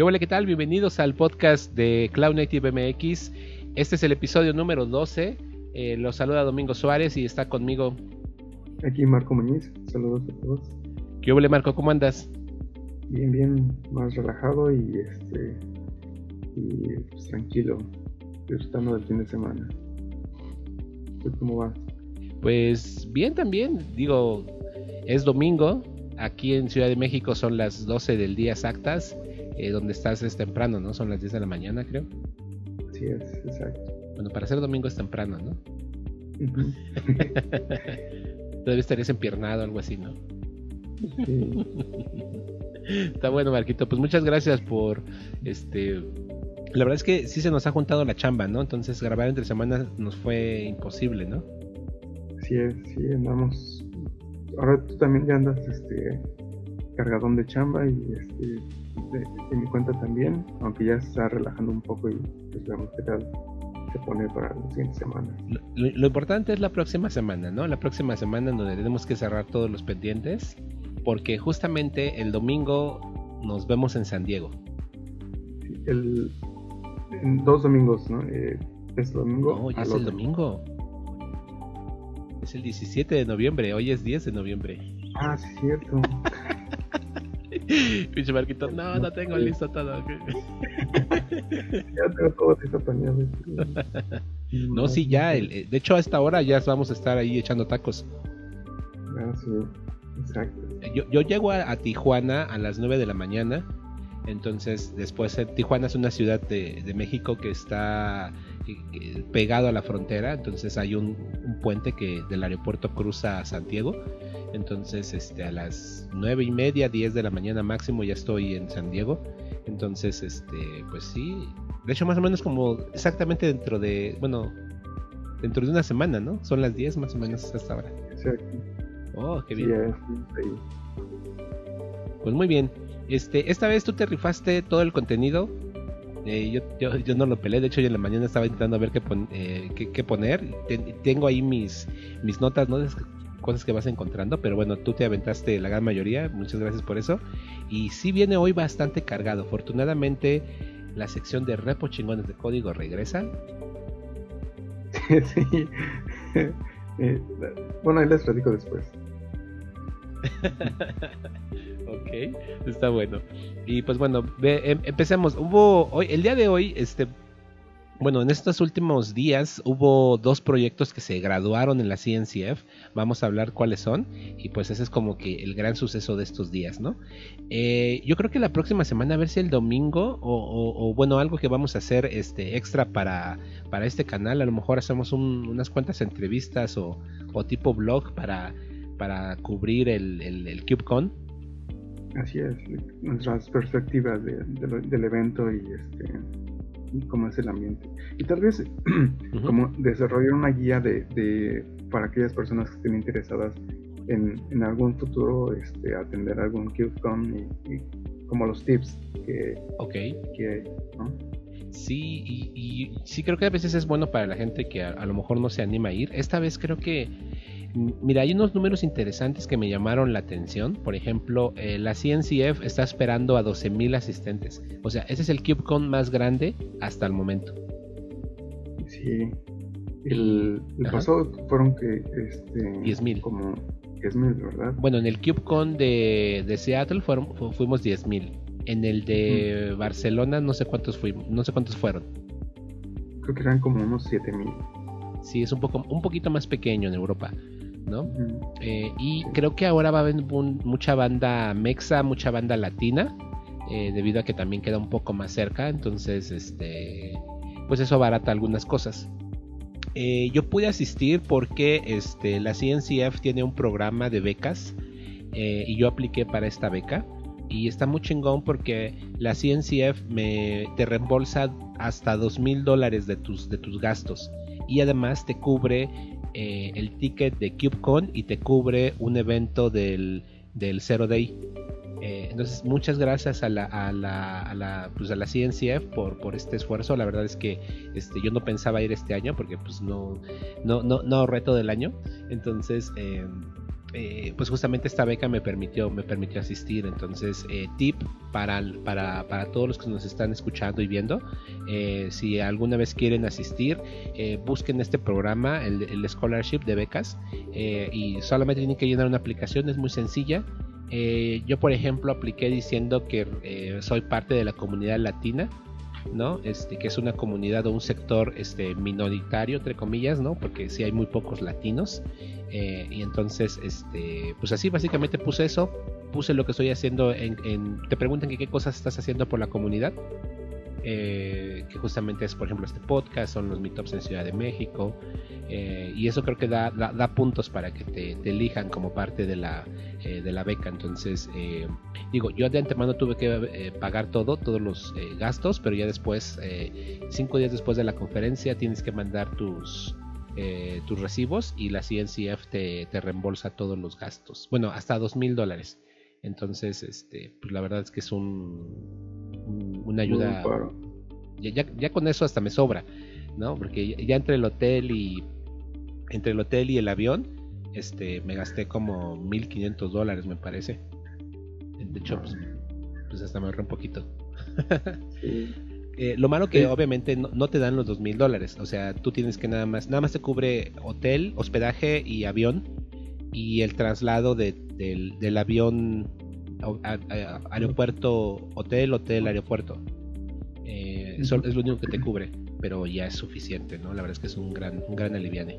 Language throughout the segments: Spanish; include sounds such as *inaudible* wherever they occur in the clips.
¿Qué hola, qué tal? Bienvenidos al podcast de Cloud Native MX. Este es el episodio número 12. Eh, los saluda Domingo Suárez y está conmigo. Aquí Marco Muñiz. Saludos a todos. ¿Qué hola, Marco? ¿Cómo andas? Bien, bien, más relajado y este y pues, tranquilo, disfrutando del fin de semana. cómo vas? Pues bien también, digo, es domingo, aquí en Ciudad de México son las 12 del día exactas, eh, donde estás es temprano, ¿no? Son las 10 de la mañana, creo. Sí, es, exacto. Bueno, para ser domingo es temprano, ¿no? *laughs* Todavía estarías empiernado, algo así, ¿no? Sí. *laughs* Está bueno, Marquito. Pues muchas gracias por este. La verdad es que sí se nos ha juntado la chamba, ¿no? Entonces grabar entre semanas nos fue imposible, ¿no? Sí, sí, andamos. Ahora tú también ya andas este cargadón de chamba y este de, mi cuenta también, aunque ya se está relajando un poco y pues veamos qué tal se pone para la siguiente semana. Lo, importante es la próxima semana, ¿no? La próxima semana donde tenemos que cerrar todos los pendientes, porque justamente el domingo nos vemos en San Diego. el, en dos domingos, ¿no? Eh, es domingo. No, ya es el domingo. Es el 17 de noviembre, hoy es 10 de noviembre. Ah, sí, cierto. *laughs* Pinche Marquito, no, no tengo listo todo. *laughs* ya tengo todo listo también. *laughs* No, sí, ya. Eh, de hecho, a esta hora ya vamos a estar ahí echando tacos. Ah, sí, exacto. Yo, yo llego a, Tijuana a las 9 de la mañana. Entonces, después eh, Tijuana es una ciudad de, de México que está pegado a la frontera. Entonces hay un, un puente que del aeropuerto cruza a Santiago entonces, este, a las nueve y media, 10 de la mañana máximo ya estoy en San Diego. Entonces, este, pues sí. De hecho, más o menos como exactamente dentro de, bueno, dentro de una semana, ¿no? Son las 10 más o menos hasta ahora. Exacto. Oh, qué bien. pues muy bien. Este, esta vez tú te rifaste todo el contenido. Eh, yo, yo, yo, no lo peleé, de hecho yo en la mañana estaba intentando ver qué, eh, qué, poner. tengo ahí mis, mis notas, ¿no? cosas que vas encontrando, pero bueno, tú te aventaste la gran mayoría, muchas gracias por eso. Y sí viene hoy bastante cargado, afortunadamente la sección de repo chingones de código regresa. *laughs* sí. *laughs* Eh, bueno, ahí les platico después. *laughs* ok, está bueno. Y pues bueno, em, empecemos. Hubo hoy, el día de hoy, este, bueno, en estos últimos días hubo dos proyectos que se graduaron en la CNCF. Vamos a hablar cuáles son. Y pues ese es como que el gran suceso de estos días, ¿no? Eh, yo creo que la próxima semana, a ver si el domingo o, bueno, algo que vamos a hacer este, extra para, para este canal. A lo mejor hacemos unas cuantas entrevistas o, tipo blog para, para cubrir el, el, KubeCon. Así es, nuestras perspectivas del evento y este y cómo es el ambiente. Y tal vez *clears throat* como desarrollar una guía de, para aquellas personas que estén interesadas en, en algún futuro este, atender algún KubeCon y, y, como los tips que, okay. que ¿no? Sí, y, sí creo que a veces es bueno para la gente que a, lo mejor no se anima a ir. Esta vez creo que Mira, hay unos números interesantes que me llamaron la atención. Por ejemplo, eh, la CNCF está esperando a 12.000 asistentes. O sea, ese es el KubeCon más grande hasta el momento. Sí. El, pasado fueron que... Este, 10.000. Como 10.000, ¿verdad? Bueno, en el KubeCon de, de Seattle fueron, fuimos 10.000. En el de Barcelona no sé cuántos fuimos, no sé cuántos fueron. Creo que eran como unos 7.000. Sí, es un poco un poquito más pequeño en Europa. Eh, y creo que ahora va a haber mucha banda mexa, mucha banda latina, eh, debido a que también queda un poco más cerca, entonces, este, pues eso barata algunas cosas. Eh, yo pude asistir porque este, la CNCF tiene un programa de becas y yo apliqué para esta beca y está muy chingón porque la CNCF me te reembolsa hasta dos mil dólares de tus, de tus gastos y además te cubre eh, el ticket de KubeCon y te cubre un evento del, del Zero Day. Eh, entonces, muchas gracias a la, a la, a la, pues a la CNCF por, por este esfuerzo. La verdad es que este, yo no pensaba ir este año porque pues no, no, no, no reto del año. Entonces, eh, eh, pues justamente esta beca me permitió, me permitió asistir. Entonces, eh, tip para, para, para, todos los que nos están escuchando y viendo, eh, si alguna vez quieren asistir, busquen este programa, el, el Scholarship de becas, y solamente tienen que llenar una aplicación, es muy sencilla. yo, por ejemplo, apliqué diciendo que soy parte de la comunidad latina ¿no? Este, que es una comunidad o un sector este, minoritario, entre comillas, ¿no? Porque sí hay muy pocos latinos. Eh, y entonces, este, pues así básicamente puse eso, puse lo que estoy haciendo en, te preguntan que qué cosas estás haciendo por la comunidad. Eh, que justamente es por ejemplo este podcast, son los meetups en Ciudad de México, eh, y eso creo que da, puntos para que te, elijan como parte de la, de la beca. Entonces, digo, yo de antemano tuve que pagar todo, todos los gastos, pero ya después, cinco días después de la conferencia, tienes que mandar tus, eh, tus recibos y la CNCF te, reembolsa todos los gastos. Bueno, hasta dos mil dólares. Entonces, este, pues la verdad es que es un, una ayuda. Ya, ya, con eso hasta me sobra, ¿no? Porque ya, entre el hotel y entre el hotel y el avión, este, me gasté como 1500 dólares, me parece. De hecho, pues, pues hasta me ahorré un poquito. sí. *laughs* Eh, lo malo que obviamente no, te dan los dos mil dólares. O sea, tú tienes que nada más, nada más te cubre hotel, hospedaje y avión. Y el traslado del, avión aeropuerto, hotel, hotel, aeropuerto. Eh, eso es lo único que te cubre, pero ya es suficiente, ¿no? La verdad es que es un gran, un gran aliviane.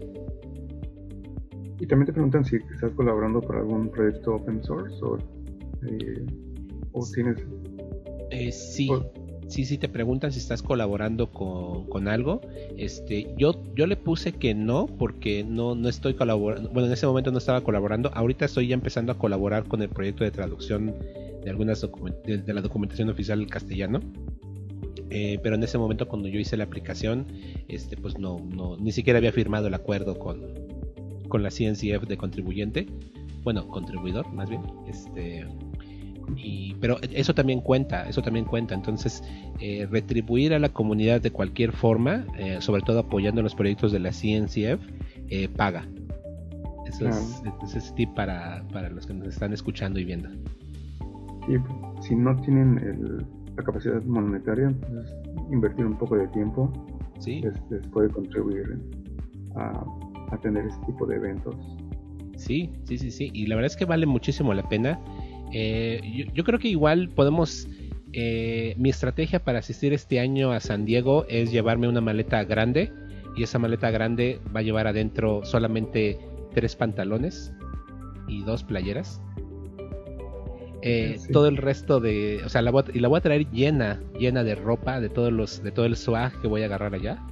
Y también te preguntan si estás colaborando por algún proyecto open source o, eh, tienes... sí sí, sí te preguntan si estás colaborando con, algo. Este, yo, yo le puse que no, porque no, no estoy colaborando. Bueno, en ese momento no estaba colaborando. Ahorita estoy ya empezando a colaborar con el proyecto de traducción de algunas de, la documentación oficial al castellano. Eh, pero en ese momento cuando yo hice la aplicación, este, pues no, no, ni siquiera había firmado el acuerdo con, con la CNCF de contribuyente. Bueno, contribuidor, más bien. Este, pero eso también cuenta, eso también cuenta. Entonces, eh, retribuir a la comunidad de cualquier forma, eh, sobre todo apoyando los proyectos de la CNCF, eh, paga. Eso es, ese tip para, para, los que nos están escuchando y viendo. Y si no tienen la capacidad monetaria, pues invertir un poco de tiempo ¿Sí? les, puede contribuir a, a tener este tipo de eventos. Sí, sí, sí, sí. Y la verdad es que vale muchísimo la pena. Eh, yo, creo que igual podemos... Eh, mi estrategia para asistir este año a San Diego es llevarme una maleta grande y esa maleta grande va a llevar adentro solamente tres pantalones y dos playeras. Eh, todo el resto de, o sea, la voy a, y la voy a traer llena, llena de ropa, de todos los, de todo el swag que voy a agarrar allá.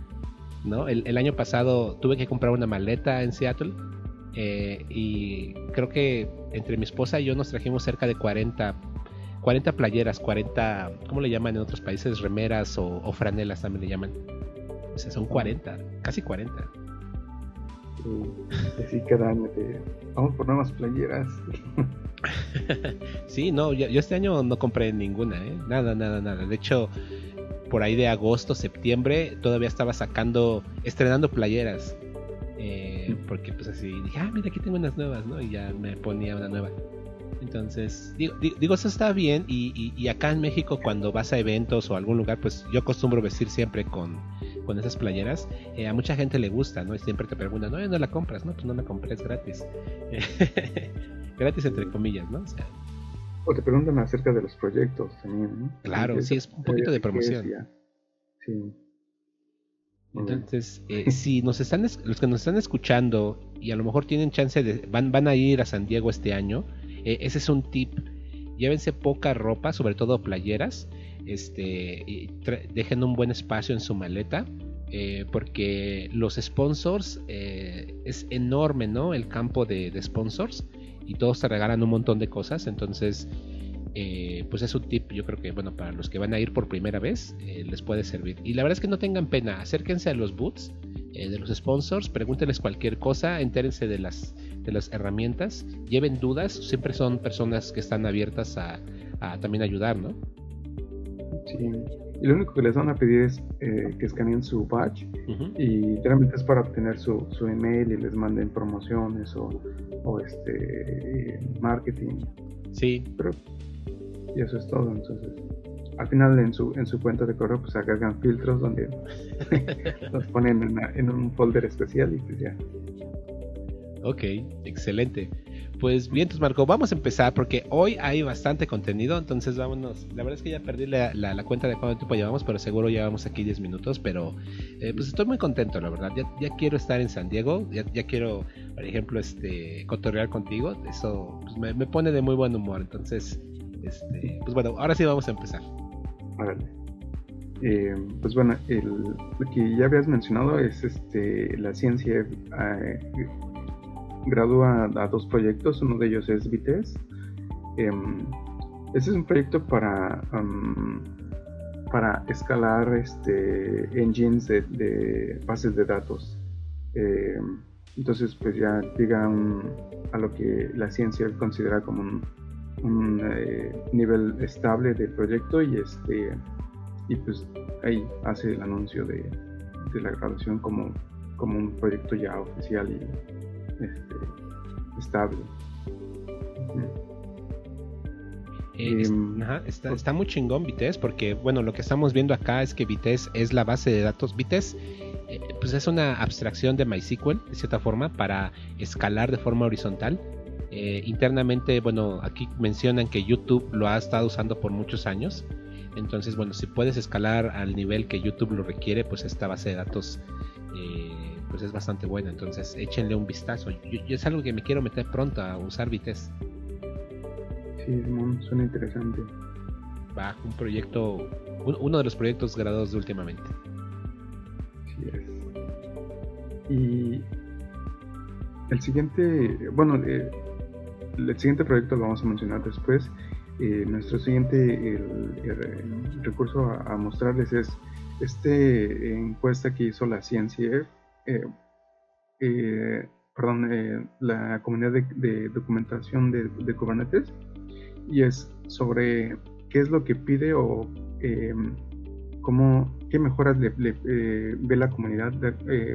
¿no? el año pasado tuve que comprar una maleta en Seattle eh, y creo que entre mi esposa y yo nos trajimos cerca de 40, 40 playeras, 40, ¿cómo le llaman en otros países? Remeras o, franelas también le llaman. O sea, son 40, casi 40. así cada año vamos por nuevas playeras. *laughs* sí, no, yo, este año no compré ninguna, ¿eh? nada, nada, nada. De hecho, por ahí de agosto, septiembre, todavía estaba sacando, estrenando playeras. Eh, *laughs* porque pues así dije, ah, mira, aquí tengo unas nuevas, ¿no? Y ya me ponía una nueva. Entonces, digo, digo eso está bien. Y, y, acá en México, cuando vas a eventos o algún lugar, pues yo acostumbro vestir siempre con, con esas playeras. Eh, a mucha gente le gusta, ¿no? Y siempre te preguntan, no, no la compras, ¿no? Pues no la compres gratis. *laughs* gratis entre comillas, ¿no? O, sea, o te preguntan acerca de los proyectos también, ¿no? Claro, sí, es un poquito de promoción. Sí. Entonces, eh, si nos están, los que nos están escuchando y a lo mejor tienen chance de, van, van a ir a San Diego este año, eh, ese es un tip. Llévense poca ropa, sobre todo playeras, este, dejen un buen espacio en su maleta, eh, porque los sponsors es enorme, ¿no? El campo de, de sponsors y todos te regalan un montón de cosas, entonces eh, pues es un tip, yo creo que, bueno, para los que van a ir por primera vez, eh, les puede servir. Y la verdad es que no tengan pena, acérquense a los boots eh, de los sponsors, pregúntenles cualquier cosa, entérense de las, de las herramientas, lleven dudas, siempre son personas que están abiertas a, también ayudar, ¿no? Sí, y lo único que les van a pedir es eh, que escaneen su badge y realmente es para obtener su, su, email y les manden promociones o, o este marketing. Sí. Pero, y eso es todo. Entonces, al final en su, en su cuenta de correo pues agregan filtros donde *laughs* los ponen en, en, un folder especial y pues ya. Ok, excelente. Pues bien, entonces Marco, vamos a empezar porque hoy hay bastante contenido, entonces vámonos. La verdad es que ya perdí la, la, cuenta de cuánto tiempo llevamos, pero seguro llevamos aquí 10 minutos, pero eh, pues estoy muy contento, la verdad. Ya, ya quiero estar en San Diego, ya, ya, quiero, por ejemplo, este cotorrear contigo, eso pues, me, me, pone de muy buen humor, entonces, este, pues bueno, ahora sí vamos a empezar. Vale. Eh, pues bueno, lo que ya habías mencionado es este la ciencia eh, gradúa a, dos proyectos, uno de ellos es Vitesse. Em, este es un proyecto para, para escalar este, engines de, bases de datos. Em, entonces, pues ya llega a lo que la ciencia considera como un, eh, nivel estable del proyecto y este y pues ahí hace el anuncio de, la graduación como, como un proyecto ya oficial y este, estable. Eh, em, está, está, muy chingón Vitesse porque bueno lo que estamos viendo acá es que Vitesse es la base de datos. Vitesse eh, pues es una abstracción de MySQL de cierta forma para escalar de forma horizontal eh, internamente bueno aquí mencionan que YouTube lo ha estado usando por muchos años entonces bueno si puedes escalar al nivel que YouTube lo requiere pues esta base de datos pues es bastante buena. Entonces échenle un vistazo. Yo, es algo que me quiero meter pronto a usar Vitesse. Sí, suena interesante. Va, un proyecto, uno de los proyectos graduados de últimamente. Sí es. Y el siguiente, bueno, eh, el siguiente proyecto lo vamos a mencionar después. Eh, nuestro siguiente recurso a, mostrarles es este encuesta que hizo la ciencia eh, eh, perdón, eh, la comunidad de, documentación de, Kubernetes y es sobre qué es lo que pide o cómo, qué mejoras le, ve la comunidad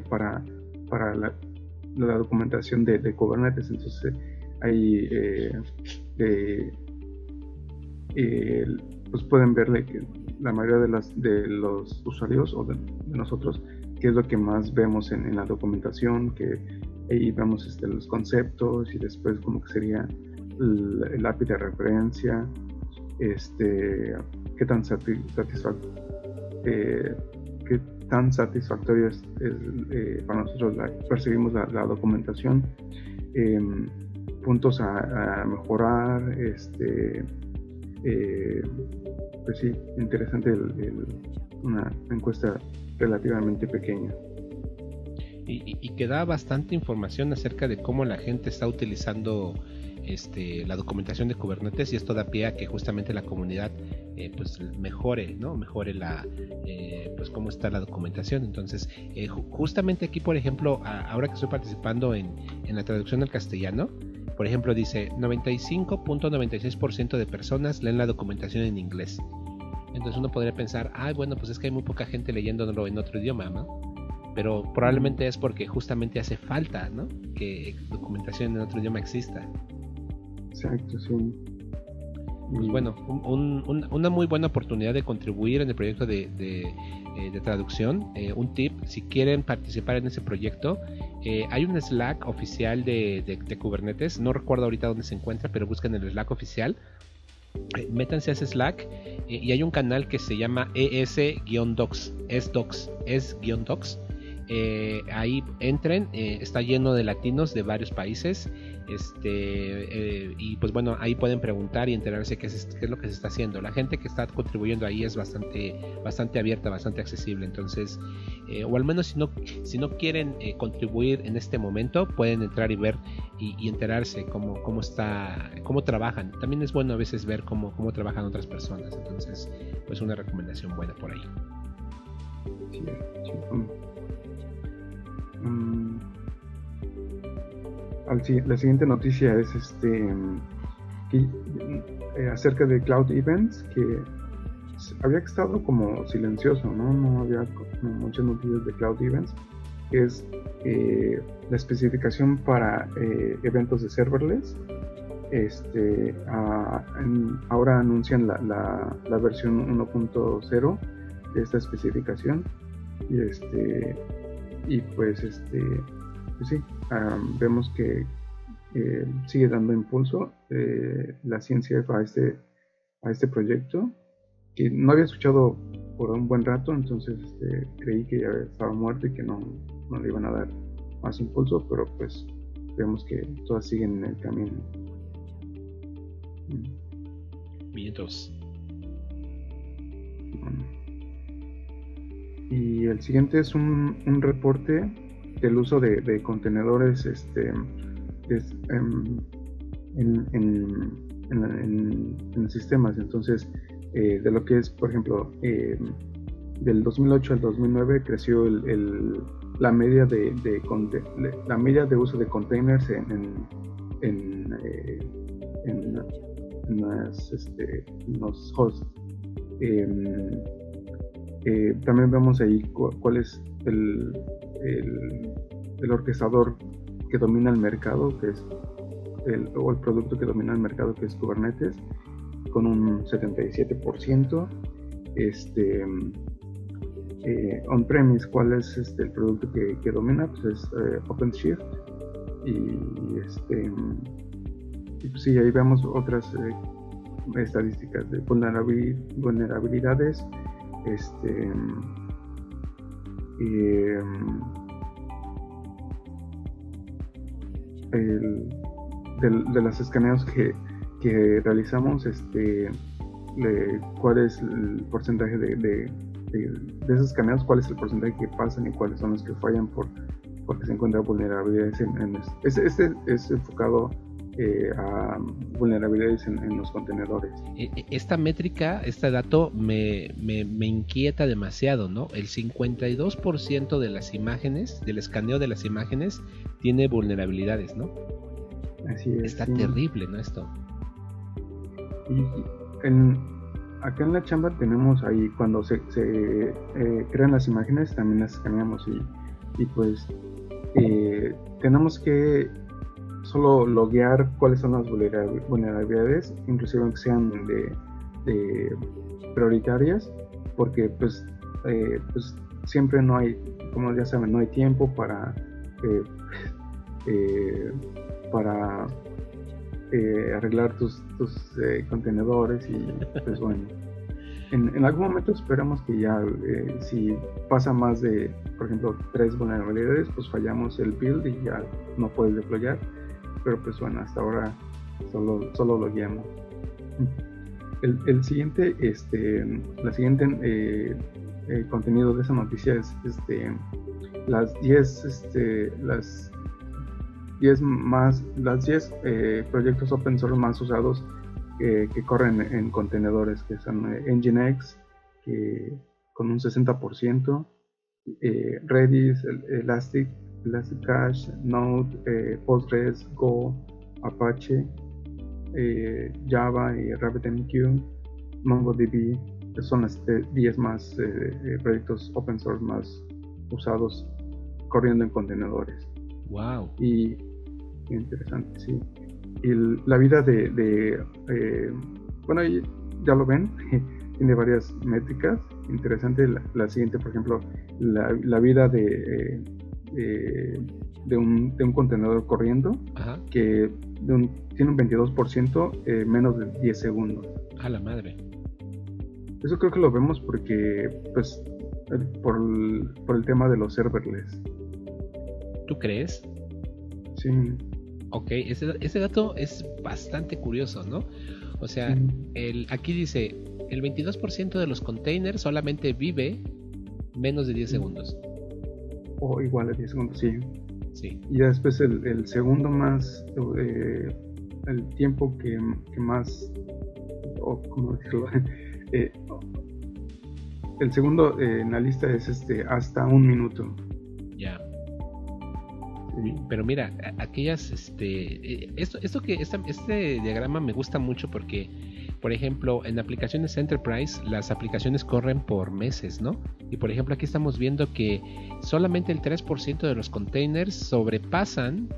para, para la, documentación de, Kubernetes. Entonces, ahí pues pueden ver que la mayoría de, los usuarios o de nosotros qué es lo que más vemos en, la documentación, que ahí vemos este, los conceptos y después como que sería el, API de referencia, este, qué tan satisfactorio eh, qué tan satisfactorio es, eh, para nosotros percibimos la, documentación, em, puntos a, mejorar, este, eh, pues sí, interesante una encuesta relativamente pequeña. Y, que da bastante información acerca de cómo la gente está utilizando este, la documentación de Kubernetes y esto da pie a que justamente la comunidad eh, pues mejore, ¿no? Mejore la, eh, pues cómo está la documentación. Entonces, justamente aquí, por ejemplo, ahora que estoy participando en, en la traducción al castellano, por ejemplo, dice 95.96% de personas leen la documentación en inglés. Entonces uno podría pensar, ah, bueno, pues es que hay muy poca gente leyéndolo en otro idioma, ¿no? Pero probablemente es porque justamente hace falta, ¿no? Que documentación en otro idioma exista. Exacto, sí. Pues bueno, una muy buena oportunidad de contribuir en el proyecto de, eh, traducción. Eh, un tip, si quieren participar en ese proyecto, eh, hay un Slack oficial de, de, Kubernetes. No recuerdo ahorita dónde se encuentra, pero busquen el Slack oficial métanse a ese Slack y hay un canal que se llama ES-Docs, es-Docs, es-Docs. Eh, ahí entren, está lleno de latinos de varios países este, eh, y pues bueno, ahí pueden preguntar y enterarse qué es, qué es, lo que se está haciendo. La gente que está contribuyendo ahí es bastante, bastante abierta, bastante accesible. Entonces, eh, o al menos si no, si no quieren eh, contribuir en este momento, pueden entrar y ver y, enterarse cómo, cómo está, cómo trabajan. También es bueno a veces ver cómo, cómo trabajan otras personas. Entonces, pues una recomendación buena por ahí. Sí, la siguiente noticia es este eh, acerca de Cloud Events, que había estado como silencioso, ¿no? No había muchas noticias de Cloud Events, es eh, la especificación para eh, eventos de serverless. Este, ahora anuncian la, la, versión 1.0 de esta especificación y este y pues este pues sí vemos que eh, sigue dando impulso la ciencia a este a este proyecto que no había escuchado por un buen rato, entonces este, creí que ya estaba muerto y que no, no, le iban a dar más impulso, pero pues vemos que todas siguen en el camino. Vientos. Y el siguiente es un, un reporte del uso de, de contenedores este, em, en, en en, sistemas. Entonces, eh, de lo que es, por ejemplo, eh, del 2008 al 2009 creció el, la media de, la media de uso de containers en, en, eh, este, los hosts. Em, también vemos ahí cuál es el, el, orquestador que domina el mercado, que es el, o el producto que domina el mercado, que es Kubernetes, con un 77%. Este, eh, on-premise, ¿cuál es este, el producto que, domina? Pues es eh, OpenShift. Y, este, y pues sí, ahí vemos otras eh, estadísticas de vulnerabilidades. Este, el, de, los escaneos que, realizamos, este, cuál es el porcentaje de, de, esos escaneos, cuál es el porcentaje que pasan y cuáles son los que fallan por porque se encuentran vulnerabilidades en, este, este, es enfocado eh, a vulnerabilidades en, los contenedores. E, e, esta métrica, este dato me, me, me inquieta demasiado, ¿no? El 52% de las imágenes, del escaneo de las imágenes, tiene vulnerabilidades, ¿no? Está terrible, ¿no? Esto. Y acá en la chamba tenemos ahí, cuando se, eh, crean las imágenes, también las escaneamos y, pues eh, tenemos que solo loguear cuáles son las vulnerabilidades, inclusive aunque sean de, prioritarias, porque pues, eh, pues siempre no hay, como ya saben, no hay tiempo para *laughs* para eh, arreglar tus, eh, contenedores y pues bueno. En, algún momento esperamos que ya eh, si pasa más de, por ejemplo, tres vulnerabilidades, pues fallamos el build y ya no puedes deployar. Pero pues bueno, hasta ahora solo, solo lo guiamos. El, siguiente, este, la siguiente contenido de esa noticia es este, las 10 este, las 10 más, las 10 eh, proyectos open source más usados que corren en contenedores, que son eh, Nginx, que con un 60%, eh, Redis, Elastic, Elastic Cache, Node, Postgres, Go, Apache, Java y RabbitMQ, MongoDB, que son las 10 más proyectos open source más usados corriendo en contenedores. Wow. Y interesante, sí. Y la vida de, eh, bueno, ya lo ven, *laughs* tiene varias métricas. Interesante la, siguiente, por ejemplo, la, vida de, eh, de, un, de, un, contenedor corriendo, que tiene un 22% eh, menos de 10 segundos. A la madre. Eso creo que lo vemos porque, pues, por por el tema de los serverless. ¿Tú crees? Sí. Ok, ese, dato es bastante curioso, ¿no? O sea, el, aquí dice, el 22% de los containers solamente vive menos de 10 segundos. O igual a 10 segundos, sí. Sí. Y después el, segundo más, eh, el tiempo que, más, o como decirlo, *laughs* eh, el segundo eh, en la lista es este hasta un minuto. Ya. Pero mira, aquellas, este, esto, esto que, este diagrama me gusta mucho porque, por ejemplo, en aplicaciones Enterprise, las aplicaciones corren por meses, ¿no? Y por ejemplo, aquí estamos viendo que solamente el 3% de los containers sobrepasan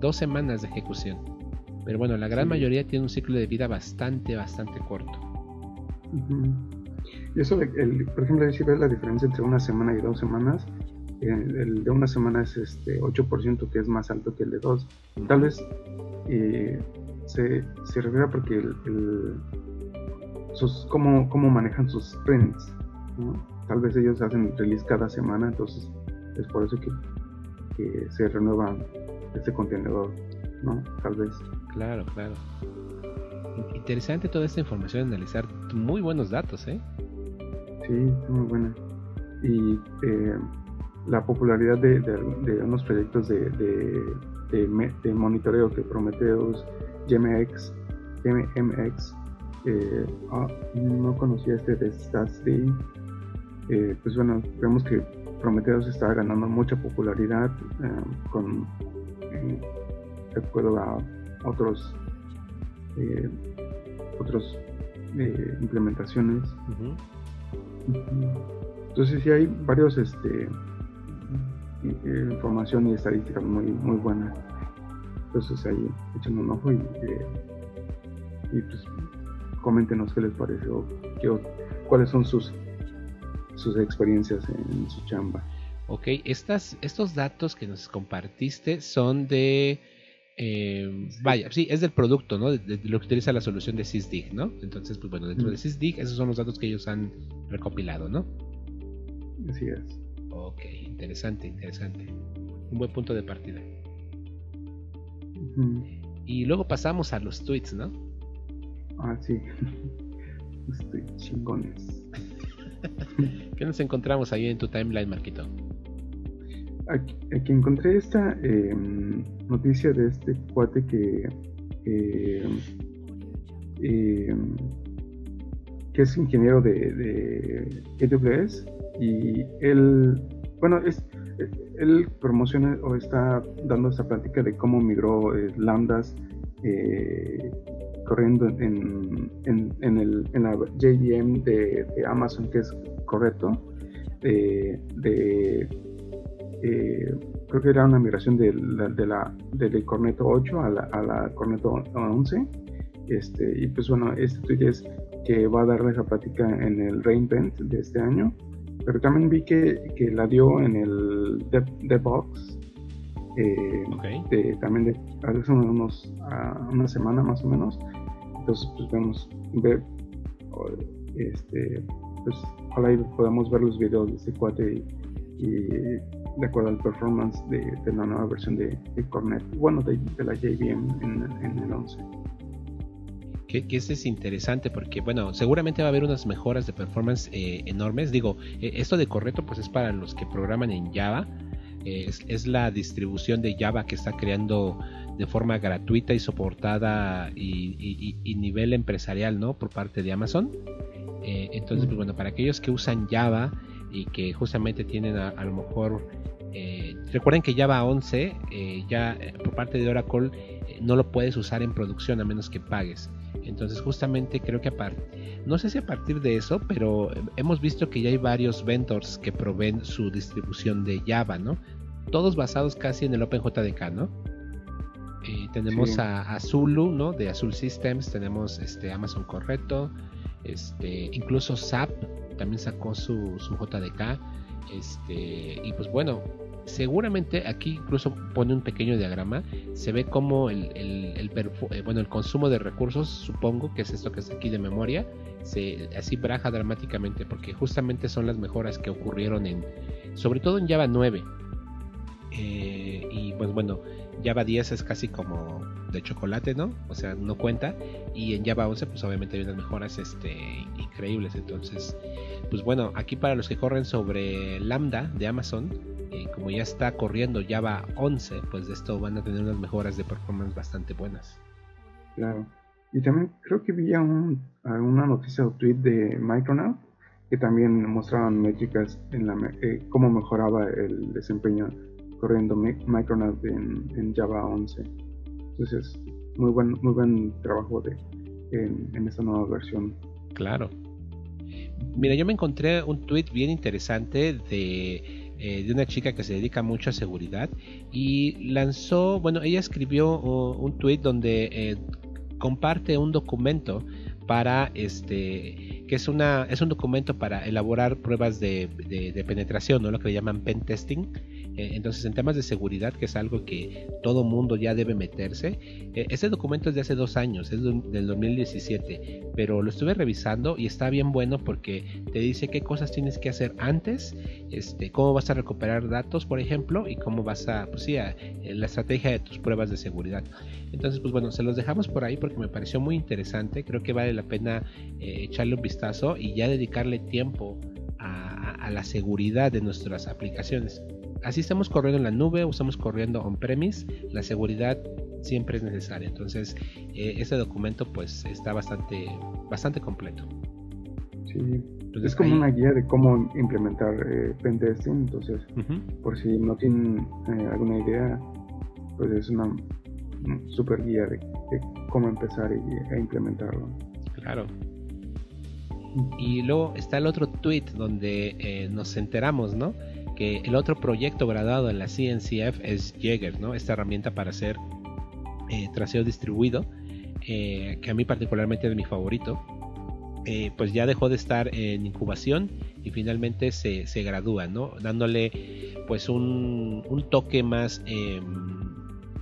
dos semanas de ejecución. Pero bueno, la gran mayoría tiene un ciclo de vida bastante, bastante corto. Y eso, el, por ejemplo, si ves la diferencia entre una semana y dos semanas, el, de una semana es este 8% que es más alto que el de dos. Tal vez eh, se, se refiere porque el, sus, cómo, cómo, manejan sus sprints. Tal vez ellos hacen release cada semana, entonces es por eso que, que se renueva este contenedor, ¿no? Tal vez. Claro, claro. Interesante toda esta información, analizar muy buenos datos, ¿eh? Sí, muy buena. Y eh, la popularidad de, unos proyectos de, de, monitoreo que Prometheus, GMX, GMX, eh, ah, no conocía este de StatsD. Eh, pues bueno, vemos que Prometheus está ganando mucha popularidad eh, con, de acuerdo a otros, otros implementaciones. Entonces sí hay varios este, información y estadísticas muy, muy buenas. Entonces ahí echen un ojo y, eh, y pues coméntenos qué les pareció, qué, cuáles son sus, sus experiencias en su chamba. Ok, estas, estos datos que nos compartiste son de... Eh, vaya, sí, es del producto, ¿no? De, lo que utiliza la solución de SysDig, ¿no? Entonces, pues bueno, dentro de SysDig, esos son los datos que ellos han recopilado, ¿no? Así es. Ok, interesante, interesante. Un buen punto de partida. Y luego pasamos a los tweets, ¿no? Ah, sí. *laughs* los tweets chingones. *laughs* ¿Qué nos encontramos ahí en tu timeline, Marquito? Aquí, encontré esta em, noticia de este cuate que, em, em, que es ingeniero de, de AWS y él bueno, es, él promociona o está dando esta plática de cómo migró eh, lambdas eh, corriendo en, en, el, en, la JVM de, Amazon, que es correcto, de, eh, creo que era una migración de la, de la, del Corneto 8 a la, a la Corneto 11. Este, y pues bueno, este tweet es que va a dar esa plática en el Reinvent de este año pero también vi que, que la dio en el DevBox. Eh, de, también de hace unos una semana más o menos entonces pues vemos ver este pues ojalá podamos ver los videos de este cuate y, de acuerdo al performance de, la nueva versión de, Cornet bueno de, la JVM en, en el 11 que, que es interesante porque, bueno, seguramente va a haber unas mejoras de performance eh, enormes. Digo, eh, esto de correcto pues es para los que programan en Java. es, la distribución de Java que está creando de forma gratuita y soportada y, nivel empresarial, ¿no? Por parte de Amazon. Eh, entonces, pues bueno, para aquellos que usan Java y que justamente tienen a, lo mejor... recuerden que Java 11 ya por parte de Oracle no lo puedes usar en producción a menos que pagues. Entonces justamente creo que aparte, no sé si a partir de eso, pero hemos visto que ya hay varios vendors que proveen su distribución de Java, ¿no? Todos basados casi en el OpenJDK, ¿no? Eh, tenemos a, Zulu, ¿no? De Azul Systems, tenemos este Amazon Correcto, este, incluso SAP también sacó su, su JDK, este, y pues bueno, seguramente aquí incluso pone un pequeño diagrama, se ve como el, el, eh, bueno, el consumo de recursos, supongo que es esto que está aquí de memoria, se así braja dramáticamente porque justamente son las mejoras que ocurrieron en, sobre todo en Java 9. Eh, y pues bueno, Java 10 es casi como de chocolate, ¿no? O sea, no cuenta. Y en Java 11, pues obviamente hay unas mejoras este, increíbles. Entonces, pues bueno, aquí para los que corren sobre Lambda de Amazon, como ya está corriendo Java 11, pues de esto van a tener unas mejoras de performance bastante buenas. Claro. Y también creo que vi un, una noticia o tweet de Micronaut que también mostraban métricas en la eh, cómo mejoraba el desempeño corriendo Micronaut en, Java 11. Entonces, muy buen, muy buen trabajo de, en, esta nueva versión. Claro. Mira, yo me encontré un tweet bien interesante de, eh, de, una chica que se dedica mucho a seguridad y lanzó, bueno, ella escribió un tweet donde eh, comparte un documento para este que es una es un documento para elaborar pruebas de, de, penetración, ¿no? lo que le llaman pen testing entonces, en temas de seguridad, que es algo que todo mundo ya debe meterse, eh, ese documento es de hace dos años, es del 2017, pero lo estuve revisando y está bien bueno porque te dice qué cosas tienes que hacer antes, este, cómo vas a recuperar datos, por ejemplo, y cómo vas a, pues sí, a, eh, la estrategia de tus pruebas de seguridad. Entonces, pues bueno, se los dejamos por ahí porque me pareció muy interesante, creo que vale la pena echarle un vistazo y ya dedicarle tiempo a la seguridad de nuestras aplicaciones así estamos corriendo en la nube o estamos corriendo on-premise, la seguridad siempre es necesaria. Entonces, eh, este documento pues está bastante, bastante completo. Sí, es como una guía de cómo implementar eh, pentesting. Entonces, por si no tienen eh, alguna idea, pues es una, super guía de, cómo empezar y, a implementarlo. Claro. Y luego está el otro tweet donde eh, nos enteramos, ¿no? Que el otro proyecto graduado en la CNCF es Jaeger, ¿no? Esta herramienta para hacer eh, traseo distribuido, eh, que a mí particularmente es mi favorito. Eh, pues ya dejó de estar en incubación y finalmente se, se gradúa, ¿no? Dándole pues un, un toque más em,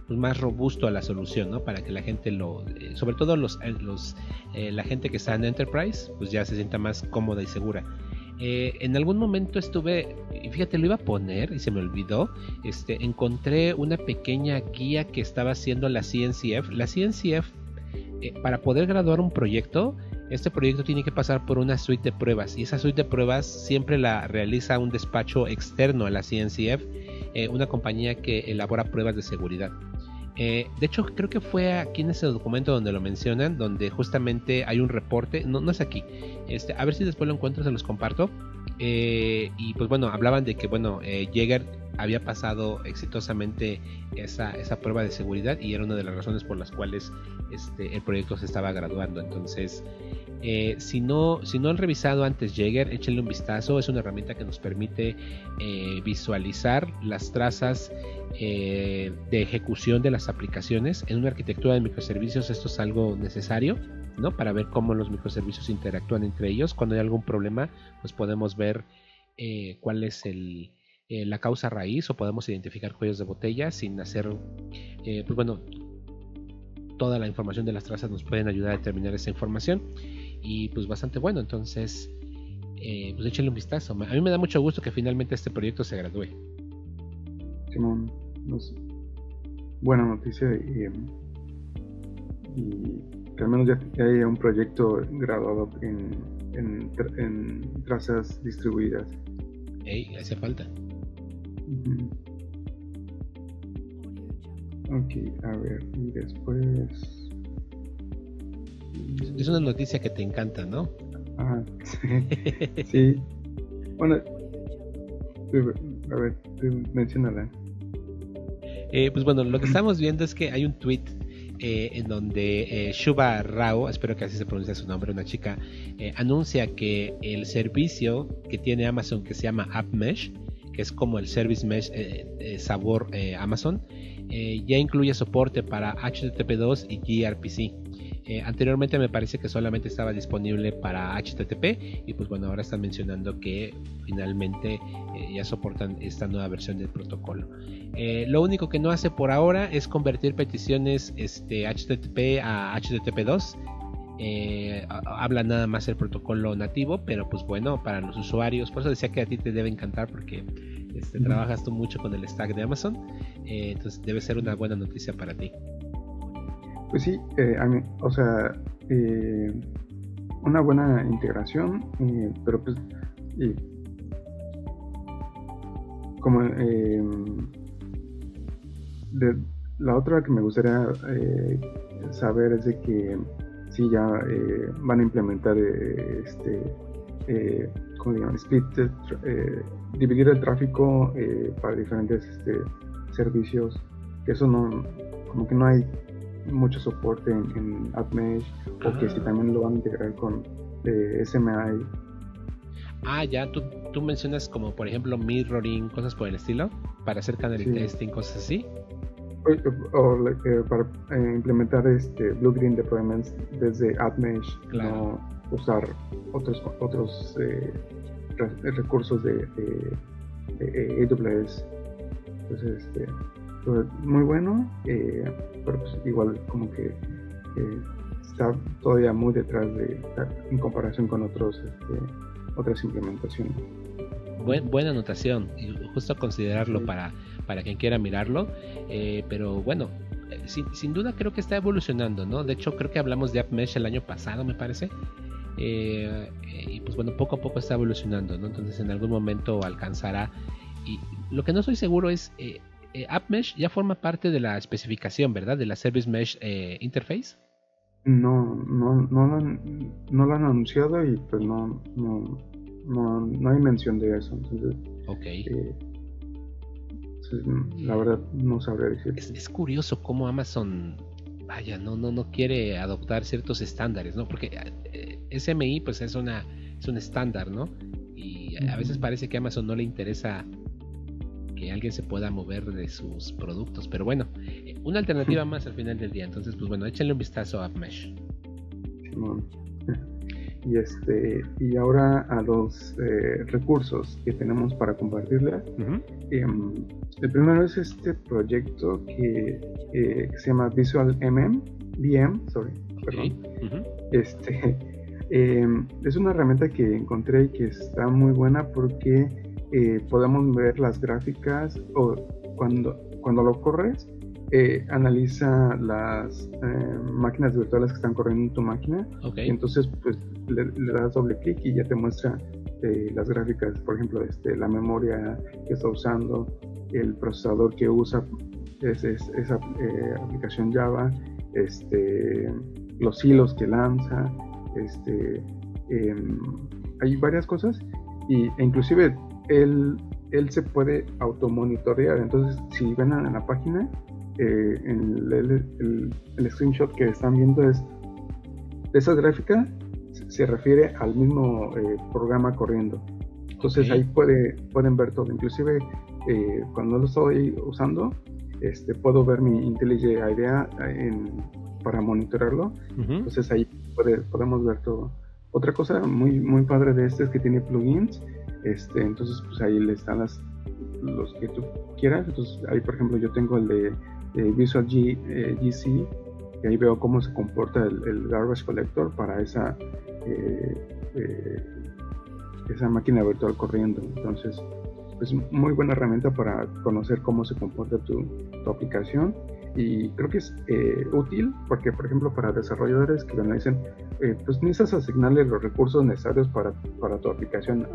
pues, más robusto a la solución, ¿no? Para que la gente lo, sobre todo los, los la gente que está en Enterprise, pues ya se sienta más cómoda y segura. Eh, en algún momento estuve, y fíjate, lo iba a poner y se me olvidó. Este, encontré una pequeña guía que estaba haciendo la CNCF. La CNCF, eh, para poder graduar un proyecto, este proyecto tiene que pasar por una suite de pruebas y esa suite de pruebas siempre la realiza un despacho externo a la CNCF, eh, una compañía que elabora pruebas de seguridad. Eh, de hecho, creo que fue aquí en ese documento donde lo mencionan, donde justamente hay un reporte, no, no es aquí, este, a ver si después lo encuentro, se los comparto. Eh, y pues bueno, hablaban de que bueno, eh, Jäger había pasado exitosamente esa, esa prueba de seguridad y era una de las razones por las cuales este, el proyecto se estaba graduando. Entonces, eh, si, no, si no han revisado antes Jaeger, échenle un vistazo. Es una herramienta que nos permite eh, visualizar las trazas eh, de ejecución de las aplicaciones. En una arquitectura de microservicios esto es algo necesario. ¿no? para ver cómo los microservicios interactúan entre ellos. Cuando hay algún problema, pues podemos ver cuál es la causa raíz o podemos identificar cuellos de botella sin hacer, pues bueno, toda la información de las trazas nos pueden ayudar a determinar esa información y pues bastante bueno. Entonces, eh, pues échenle un vistazo. A mí me da mucho gusto que finalmente este proyecto se gradúe. Simón, buena noticia y, que al menos ya, haya un proyecto graduado en, en, trazas distribuidas. Ey, hace falta. Ok, a ver, y después es una noticia que te encanta, ¿no? Ah, sí. Bueno, a ver, mencionala. Eh, pues bueno, lo que estamos viendo es que hay un tweet eh, en donde eh, Shuba Rao, espero que así se pronuncia su nombre, una chica, eh, anuncia que el servicio que tiene Amazon que se llama AppMesh, que es como el Service Mesh sabor Amazon, ya incluye soporte para HTTP2 y gRPC. Eh, anteriormente me parece que solamente estaba disponible para HTTP y pues bueno, ahora están mencionando que finalmente eh, ya soportan esta nueva versión del protocolo. Eh, lo único que no hace por ahora es convertir peticiones este, HTTP a HTTP2. habla nada más el protocolo nativo, pero pues bueno, para los usuarios, por eso decía que a ti te debe encantar porque este, trabajas tú mucho con el stack de Amazon, entonces debe ser una buena noticia para ti. Pues sí, eh, o sea, eh, una buena integración, eh, pero pues, como de, la otra que me gustaría saber es de que si ya van a implementar este, ¿cómo se llama? Split, dividir el tráfico para diferentes este, servicios, que eso no, como que no hay mucho soporte en, en AppMesh, o que si ah. también lo van a integrar con eh, SMI. Ah, ya, tú, tú mencionas como por ejemplo mirroring, cosas por el estilo, para hacer canal testing, cosas así. O, eh, para eh, implementar este blue green deployments desde AppMesh, no usar otros otros recursos de, AWS. Entonces, este, pues, muy bueno, pero pues igual como que está todavía muy detrás de en comparación con otros este, otras implementaciones. buena anotación, y justo considerarlo para, para quien quiera mirarlo, eh, pero bueno, eh, sin, duda creo que está evolucionando, ¿no? De hecho creo que hablamos de AppMesh el año pasado, me parece, eh, y pues bueno, poco a poco está evolucionando, ¿no? Entonces en algún momento alcanzará, y lo que no estoy seguro es, AppMesh ya forma parte de la especificación, ¿verdad? De la Service Mesh Interface. No, no, no, lo han, no lo han anunciado y pues no, no, no, no hay mención de eso. Entonces, ok. Eh, la verdad no sabría decir. Es, curioso cómo Amazon, vaya, no, no, no quiere adoptar ciertos estándares, ¿no? Porque eh, SMI pues es una es un estándar, ¿no? Y a veces parece que a Amazon no le interesa que alguien se pueda mover de sus productos. Pero bueno, una alternativa más al final del día. Entonces, pues bueno, échenle un vistazo a AppMesh. Y este y ahora a los eh, recursos que tenemos para compartirles. Em, el primero es este proyecto que, eh, se llama Visual MM, VM, sorry, perdón. Este *laughs* em, es una herramienta que encontré y que está muy buena porque eh, podemos ver las gráficas o cuando, cuando lo corres, eh, analiza las eh, máquinas virtuales que están corriendo en tu máquina. Y entonces pues le, das doble clic y ya te muestra las gráficas, por ejemplo, este, la memoria que está usando, el procesador que usa es, esa aplicación Java, este, los hilos que lanza, este, em, hay varias cosas. Y, e inclusive él, él se puede automonitorear. Entonces, si ven en la página, eh, el, el, screenshot que están viendo es esa gráfica se refiere al mismo eh, programa corriendo. Entonces ahí puede, pueden ver todo. Inclusive eh, cuando lo estoy usando, este, puedo ver mi IntelliJ IDEA para monitorearlo. Entonces ahí podemos ver todo. Otra cosa muy, muy padre de este es que tiene plugins este, entonces, pues ahí le están las, los que tú quieras. Entonces, ahí, por ejemplo, yo tengo el de, Visual G, eh, GC, y ahí veo cómo se comporta el, garbage collector para esa, eh, eh, esa máquina virtual corriendo. Entonces, es muy buena herramienta para conocer cómo se comporta tu, tu aplicación y creo que es eh, útil porque, por ejemplo, para desarrolladores que me dicen, eh, pues necesitas asignarle los recursos necesarios para, para tu aplicación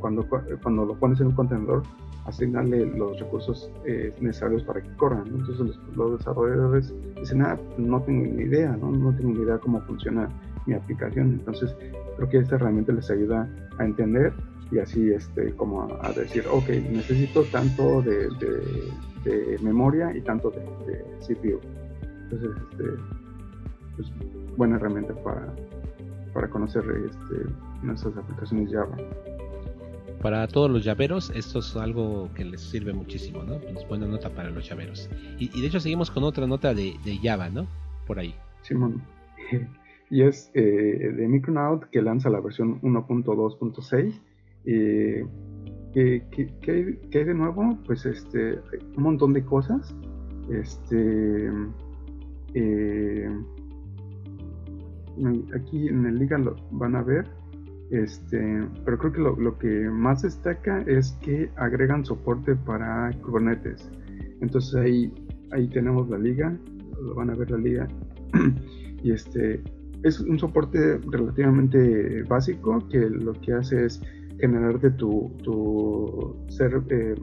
cuando, cuando lo pones en un contenedor, asignarle los recursos eh, necesarios para que corran. Entonces los, desarrolladores dicen, ah, no tengo ni idea, ¿no? no tengo ni idea cómo funciona mi aplicación. Entonces creo que esta herramienta les ayuda a entender y así este, como a, decir, ok, necesito tanto de memoria y tanto de, CPU. Entonces, este, pues, buena herramienta para, para conocer este, nuestras aplicaciones Java. Para todos los llaveros, esto es algo que les sirve muchísimo, ¿no? Pues buena nota para los llaveros. Y, de hecho seguimos con otra nota de, Java, ¿no? Por ahí. Simón. *laughs* y es eh, de Micronaut que lanza la versión 1.2.6. Eh, ¿Qué, hay, de nuevo? Pues este, un montón de cosas. Este, eh, aquí en el liga lo van a ver. Este, pero creo que lo, que más destaca es que agregan soporte para Kubernetes. Entonces ahí, ahí tenemos la liga, lo van a ver la liga. *clears throat* y este es un soporte relativamente básico que lo que hace es generarte tu, tu, ser, eh,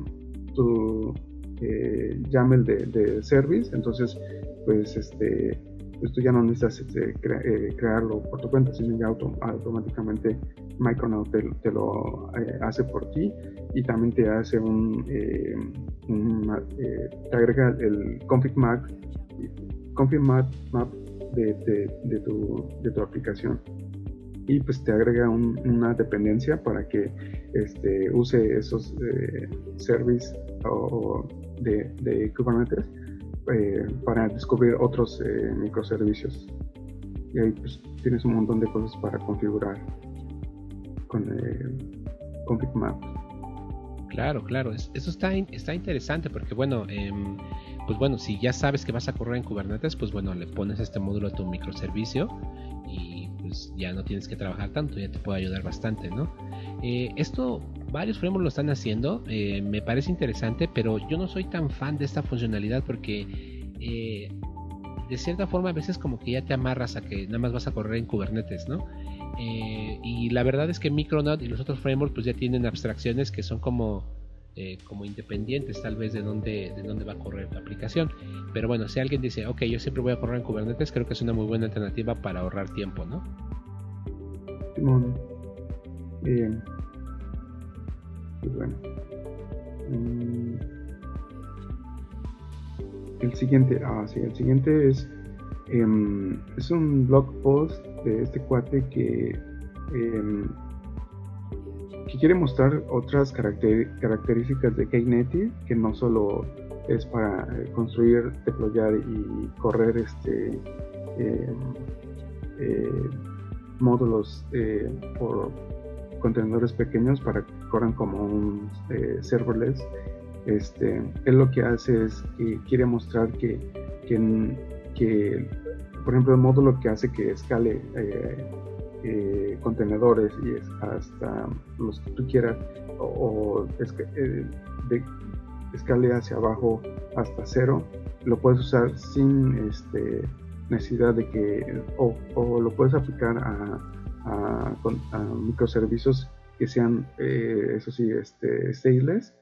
tu eh, YAML de, service, entonces pues este pues tú ya no necesitas este, eh, crearlo por tu cuenta, sino ya automáticamente Micronaut te, lo hace por ti y también te hace un, te agrega el config map, config map, de, tu, de tu aplicación y pues te agrega una dependencia para que este, use esos eh, o, de, Kubernetes eh, para descubrir otros eh, microservicios. Y ahí pues tienes un montón de cosas para configurar con el config. Claro, claro, eso está, está interesante porque bueno, em, pues bueno, si ya sabes que vas a correr en Kubernetes, pues bueno, le pones este módulo a tu microservicio y pues ya no tienes que trabajar tanto, ya te puede ayudar bastante, ¿no? Eh, esto varios frameworks lo están haciendo, eh, me parece interesante, pero yo no soy tan fan de esta funcionalidad porque eh, de cierta forma a veces como que ya te amarras a que nada más vas a correr en Kubernetes, ¿no? y la verdad es que Micronaut y los otros frameworks pues ya tienen abstracciones que son como eh, como independientes tal vez de dónde, de dónde va a correr tu aplicación. Pero bueno, si alguien dice, ok, yo siempre voy a correr en Kubernetes, creo que es una muy buena alternativa para ahorrar tiempo, ¿no? Pues bueno. Mm. El siguiente, ah, sí, el siguiente es, em, es un blog post de este cuate que em, que quiere mostrar otras características de Knative, que no solo es para eh, construir, deployar y correr este em, eh, módulos eh, por contenedores pequeños para que corran como un serverless. Este, él lo que hace es que quiere mostrar que, que, que por ejemplo, el módulo que hace que escale eh, contenedores y es hasta los que tú quieras o, eh, de, escale hacia abajo hasta cero lo puedes usar sin este, necesidad de que o, lo puedes aplicar a, microservicios que sean eh, eso sí este stateless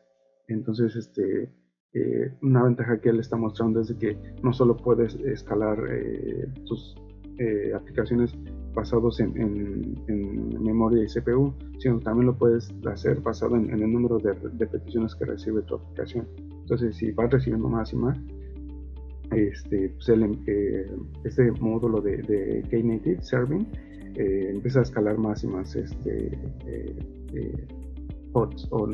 entonces este una ventaja que él está mostrando es que no solo puedes escalar tus aplicaciones basados en, memoria y CPU, sino también lo puedes hacer basado en, el número de, peticiones que recibe tu aplicación. Entonces, si vas recibiendo más y más, este, pues eh, este módulo de, de Knative Serving eh, empieza a escalar más y más este, eh, pods o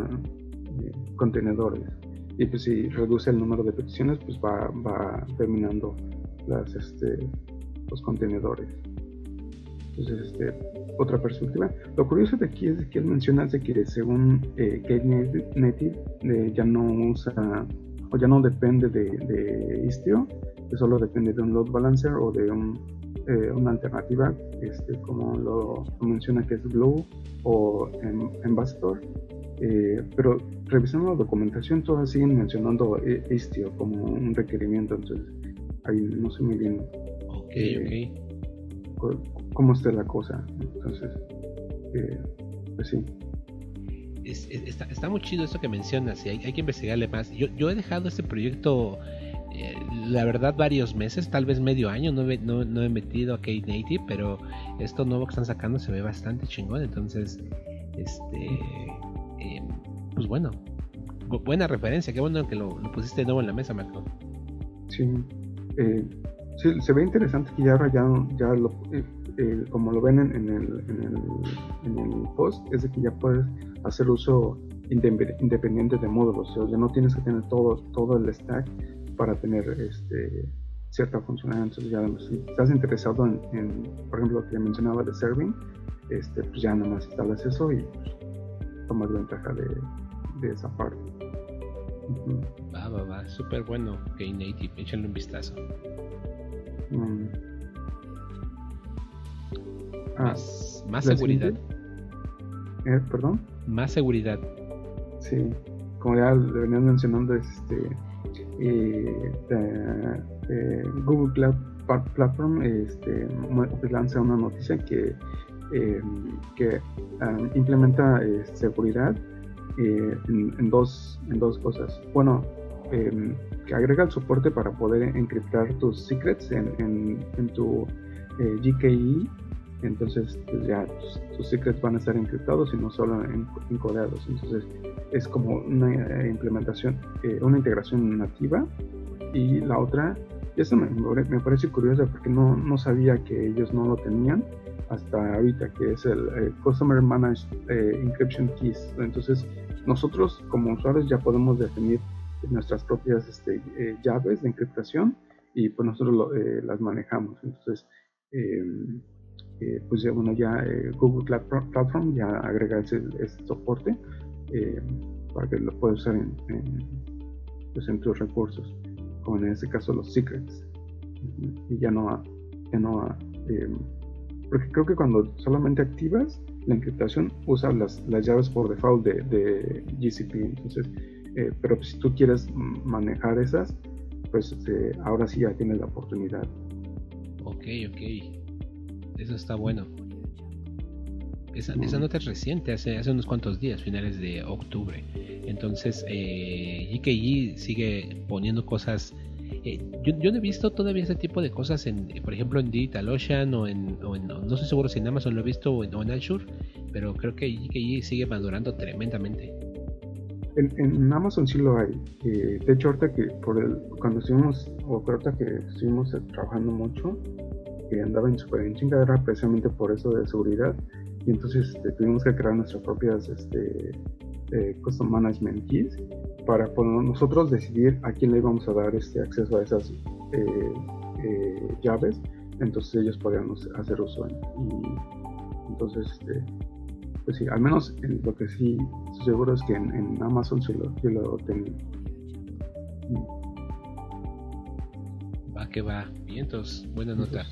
contenedores. Y pues si reduce el número de peticiones, pues va, va terminando las, este, los contenedores. Entonces, este, otra perspectiva. Lo curioso de aquí es que él menciona que según eh, Native eh, ya no usa o ya no depende de, Istio, que solo depende de un load balancer o de eh, una alternativa, este, como lo, menciona que es Glue o Ambassador. Eh, pero revisando la documentación, todas siguen mencionando Istio como un requerimiento, entonces ahí no sé muy bien. Ok cómo esté la cosa. Entonces, eh, pues sí. está, muy chido eso que mencionas y hay, que investigarle más. Yo, yo, he dejado este proyecto, eh, la verdad, varios meses, tal vez medio año. No, no, no he metido a Kate Native, pero esto nuevo que están sacando se ve bastante chingón. Entonces, este, eh, pues bueno, buena referencia. Qué bueno que lo, pusiste de nuevo en la mesa, Marco. Sí, sí, se ve interesante que ya, ya, ya lo, eh, como lo ven en, el, en, el, post, es de que ya puedes hacer uso independiente de módulos, o sea, no tienes que tener todo, todo el stack para tener este, cierta funcionalidad. Ya si estás interesado en, por ejemplo, lo que mencionaba de serving, este, pues ya nada más instalas eso y pues, tomas ventaja de, esa parte. Va, va, va, súper bueno, Knative, échale un vistazo. Mm. Ah, más, seguridad. Eh, ¿Perdón? Más seguridad. Sí, como ya le venían mencionando, este, eh, eh, Google Cloud Platform este, pues lanza una noticia que, que ah, implementa seguridad en, dos, en dos cosas. Bueno, em, que agrega el soporte para poder encriptar tus secrets en, en, tu GKE entonces pues ya tus, secrets van a estar encriptados y no solo encodados. Entonces es como una eh, implementación, eh, una integración nativa y la otra, eso me, me parece curiosa porque no, no, sabía que ellos no lo tenían hasta ahorita, que es el eh, Customer Managed Encryption Keys. Entonces nosotros como usuarios ya podemos definir nuestras propias este, llaves de encriptación y pues nosotros las manejamos. Entonces, em, eh, pues ya, bueno, ya eh, Google Platform ya agrega ese, soporte eh, para que lo puedas usar en, pues en tus recursos, como en este caso los secrets. Y ya no, ya no porque creo que cuando solamente activas la encriptación usa las, las llaves por default de, de GCP, entonces, pero si tú quieres manejar esas, pues este, ahora sí ya tienes la oportunidad. Ok, ok. Eso está bueno. Esa, esa, nota es reciente, hace, hace unos cuantos días, finales de octubre. Entonces, eh, GKG sigue poniendo cosas. Eh, yo, no he visto todavía ese tipo de cosas, en, por ejemplo, en DigitalOcean o en, o en. No estoy seguro si en Amazon lo he visto o en, Azure, pero creo que GKG sigue madurando tremendamente. En, Amazon sí lo hay. Eh, de hecho, ahorita que por el, cuando estuvimos, o ahorita que estuvimos trabajando mucho, que andaba en super en chingadera precisamente por eso de seguridad y entonces este, tuvimos que crear nuestras propias este, eh, custom management keys para nosotros decidir a quién le íbamos a dar este acceso a esas eh, eh, llaves entonces ellos podían hacer uso y entonces este, pues sí al menos lo que sí seguro es que en, Amazon sí lo, sí lo tengo va que va vientos buena nota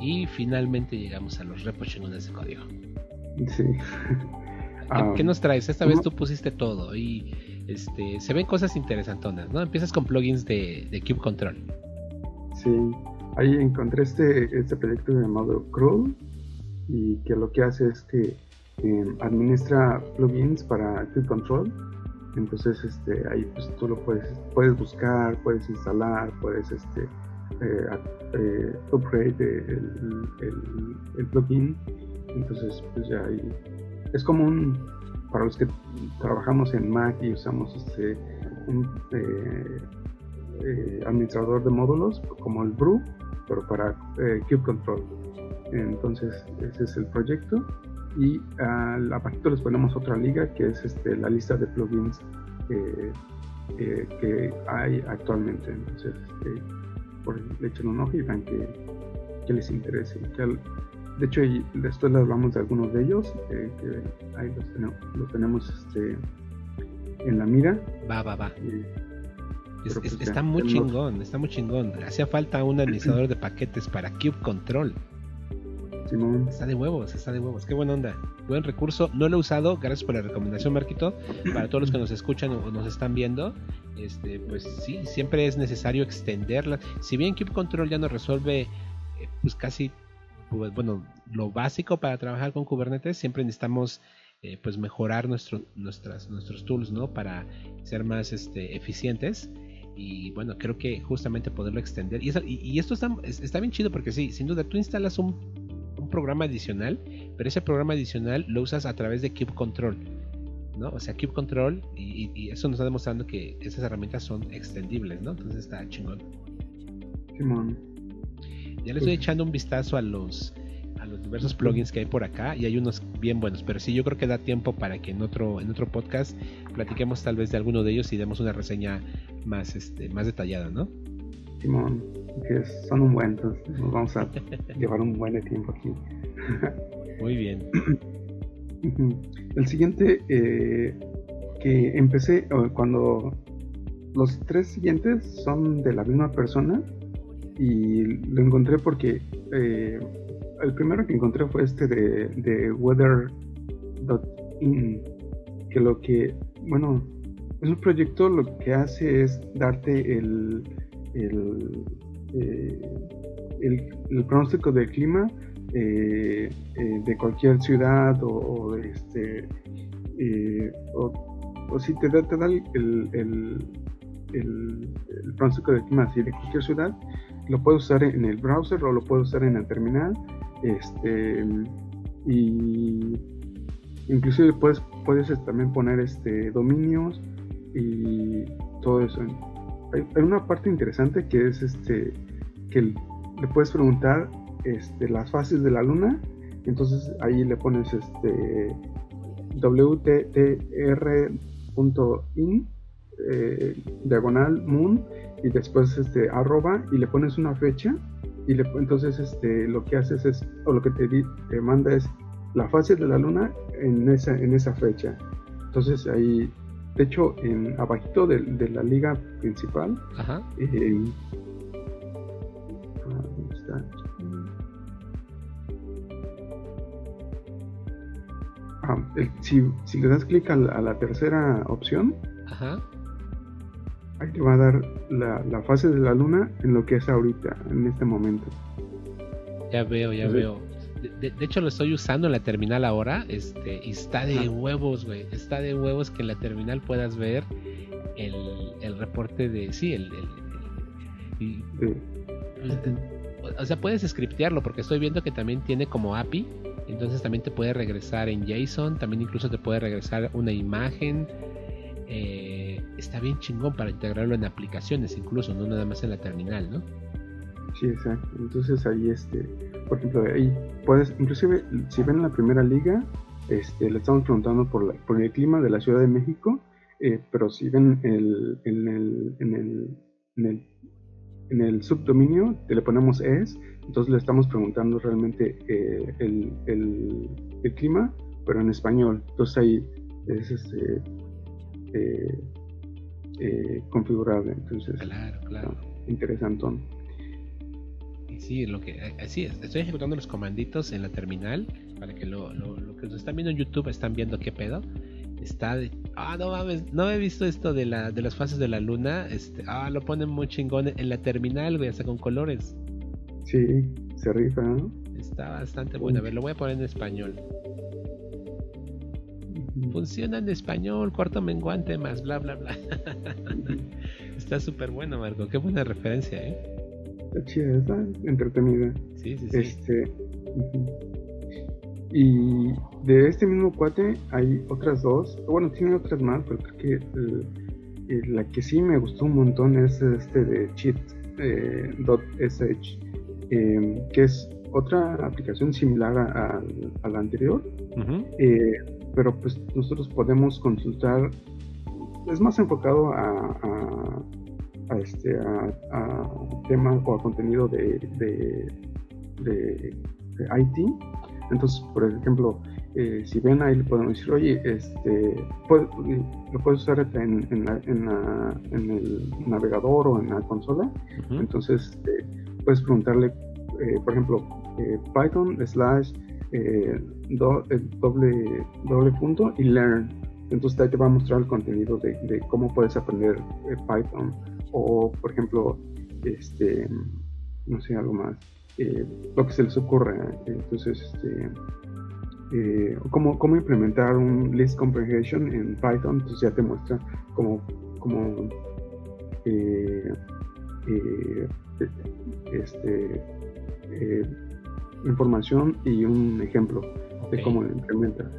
y finalmente llegamos a los repos chingones de código. Sí. ¿Qué, *laughs* nos traes? Esta vez tú pusiste todo y este, se ven cosas interesantonas, ¿no? Empiezas con plugins de, de Cube Control. Sí, ahí encontré este, este proyecto llamado Crawl y que lo que hace es que em, administra plugins para Cube Control. Entonces, este, ahí pues tú lo puedes, puedes buscar, puedes instalar, puedes este, eh, eh, upgrade el, plugin. Entonces, pues ya ahí es como un, para los que trabajamos en Mac y usamos este, un eh, administrador de módulos como el Brew, pero para Cube Control. Entonces, ese es el proyecto. Y al abajito les ponemos otra liga que es este, la lista de plugins que hay actualmente. Entonces, este, por le echen un ojo y vean que, les interese. de hecho, después les hablamos de algunos de ellos, eh, que ahí los tenemos, este, en la mira. Va, va, va. Pues, está muy chingón, está muy chingón. Hacía falta un administrador de paquetes para Cube Control. Está de huevos, está de huevos. Qué buena onda. Buen recurso. No lo he usado. Gracias por la recomendación, Marquito. Para todos los que nos escuchan o nos están viendo, este, pues sí, siempre es necesario extenderla. Si bien Cube Control ya nos resuelve, eh, pues casi, pues, bueno, lo básico para trabajar con Kubernetes, siempre necesitamos eh, pues mejorar nuestro, nuestras, nuestros tools, ¿no? Para ser más este, eficientes y bueno, creo que justamente poderlo extender. Y, esto está, bien chido porque sí, sin duda, tú instalas un programa adicional, pero ese programa adicional lo usas a través de Cube Control. ¿no? O sea, Cube Control, y, eso nos está demostrando que esas herramientas son extendibles, ¿no? Entonces está chingón. Ya le estoy echando un vistazo a los a los diversos plugins que hay por acá y hay unos bien buenos, pero sí yo creo que da tiempo para que en otro en otro podcast platiquemos tal vez de alguno de ellos y demos una reseña más este más detallada, ¿no? Simón, que son un buen, entonces nos vamos a *laughs* llevar un buen tiempo aquí. *laughs* Muy bien. El siguiente eh, que empecé cuando los tres siguientes son de la misma persona y lo encontré porque eh, el primero que encontré fue este de, de weather.in que lo que bueno es un proyecto lo que hace es darte el el, eh, el, pronóstico del clima eh, eh, de cualquier ciudad o, este o, si te da, te da el, el, pronóstico del clima así de cualquier ciudad, lo puedes usar en el browser o lo puedes usar en el terminal. Este, y inclusive puedes, puedes también poner este, dominios y todo eso. Hay, una parte interesante que es este que le puedes preguntar este, las fases de la luna. Entonces ahí le pones este wttr.in eh, diagonal moon y después este arroba y le pones una fecha y le, entonces este lo que haces es o lo que te, te manda es la fase de la luna en esa en esa fecha entonces ahí de hecho en abajito de, la liga principal Ajá. Eh, ah, ¿dónde está? Ah, si, si, le das clic a, la tercera opción, ahí te va a dar la, fase de la luna en lo que es ahorita, en este momento. Ya veo, ya veo. De, hecho lo estoy usando en la terminal ahora, este, y está de huevos, güey. Está de huevos que en la terminal puedas ver el, reporte de, sí, el, pues, o sea, puedes scriptearlo porque estoy viendo que también tiene como API entonces también te puede regresar en JSON, también incluso te puede regresar una imagen. Eh, está bien chingón para integrarlo en aplicaciones, incluso, no nada más en la terminal, ¿no? Sí, exacto. Entonces ahí, este, por ejemplo, ahí puedes, inclusive, si ven la primera liga, este, le estamos preguntando por, la, por el clima de la Ciudad de México, eh, pero si ven el, en, el, en, el, en, el, en el subdominio, te le ponemos es, entonces le estamos preguntando realmente eh, el, el, clima, pero en español. Entonces ahí es este, eh, eh, configurable. Entonces, claro, claro. interesante. Sí, lo que, así es. Estoy ejecutando los comanditos en la terminal para que lo, lo, que nos están viendo en YouTube están viendo qué pedo. Está de, ah, no mames, no he visto esto de, la, de las fases de la luna. Este, ah, lo ponen muy chingón en la terminal, güey, hasta con colores. Sí, se rifa, ¿no? Está bastante bueno. A ver, lo voy a poner en español. Funciona en español, cuarto menguante más bla bla bla. *laughs* está súper bueno, Marco. Qué buena referencia, ¿eh? Está chida, está entretenida. Sí, sí, sí. Este, y de este mismo cuate hay otras dos. Bueno, tiene otras más, pero creo que eh, la que sí me gustó un montón es este de cheat.sh. Eh, Em, que es otra aplicación similar a, la anterior, eh, pero pues nosotros podemos consultar, es más enfocado a, a, este a, tema o a contenido de, de, IT. Entonces, por ejemplo, eh, si ven ahí le podemos decir, oye, este, lo puedes usar en, en, en, el navegador o en la consola. Entonces, este, puedes preguntarle, eh, por ejemplo, eh, Python slash eh, doble, doble punto y learn. Entonces ahí te va a mostrar el contenido de, cómo puedes aprender Python. O, por ejemplo, este, no sé, algo más. lo que se les ocurre. Entonces, este, cómo, cómo, implementar un list comprehension en Python, entonces ya te muestra cómo, cómo este, eh, información y un ejemplo de cómo lo implementa.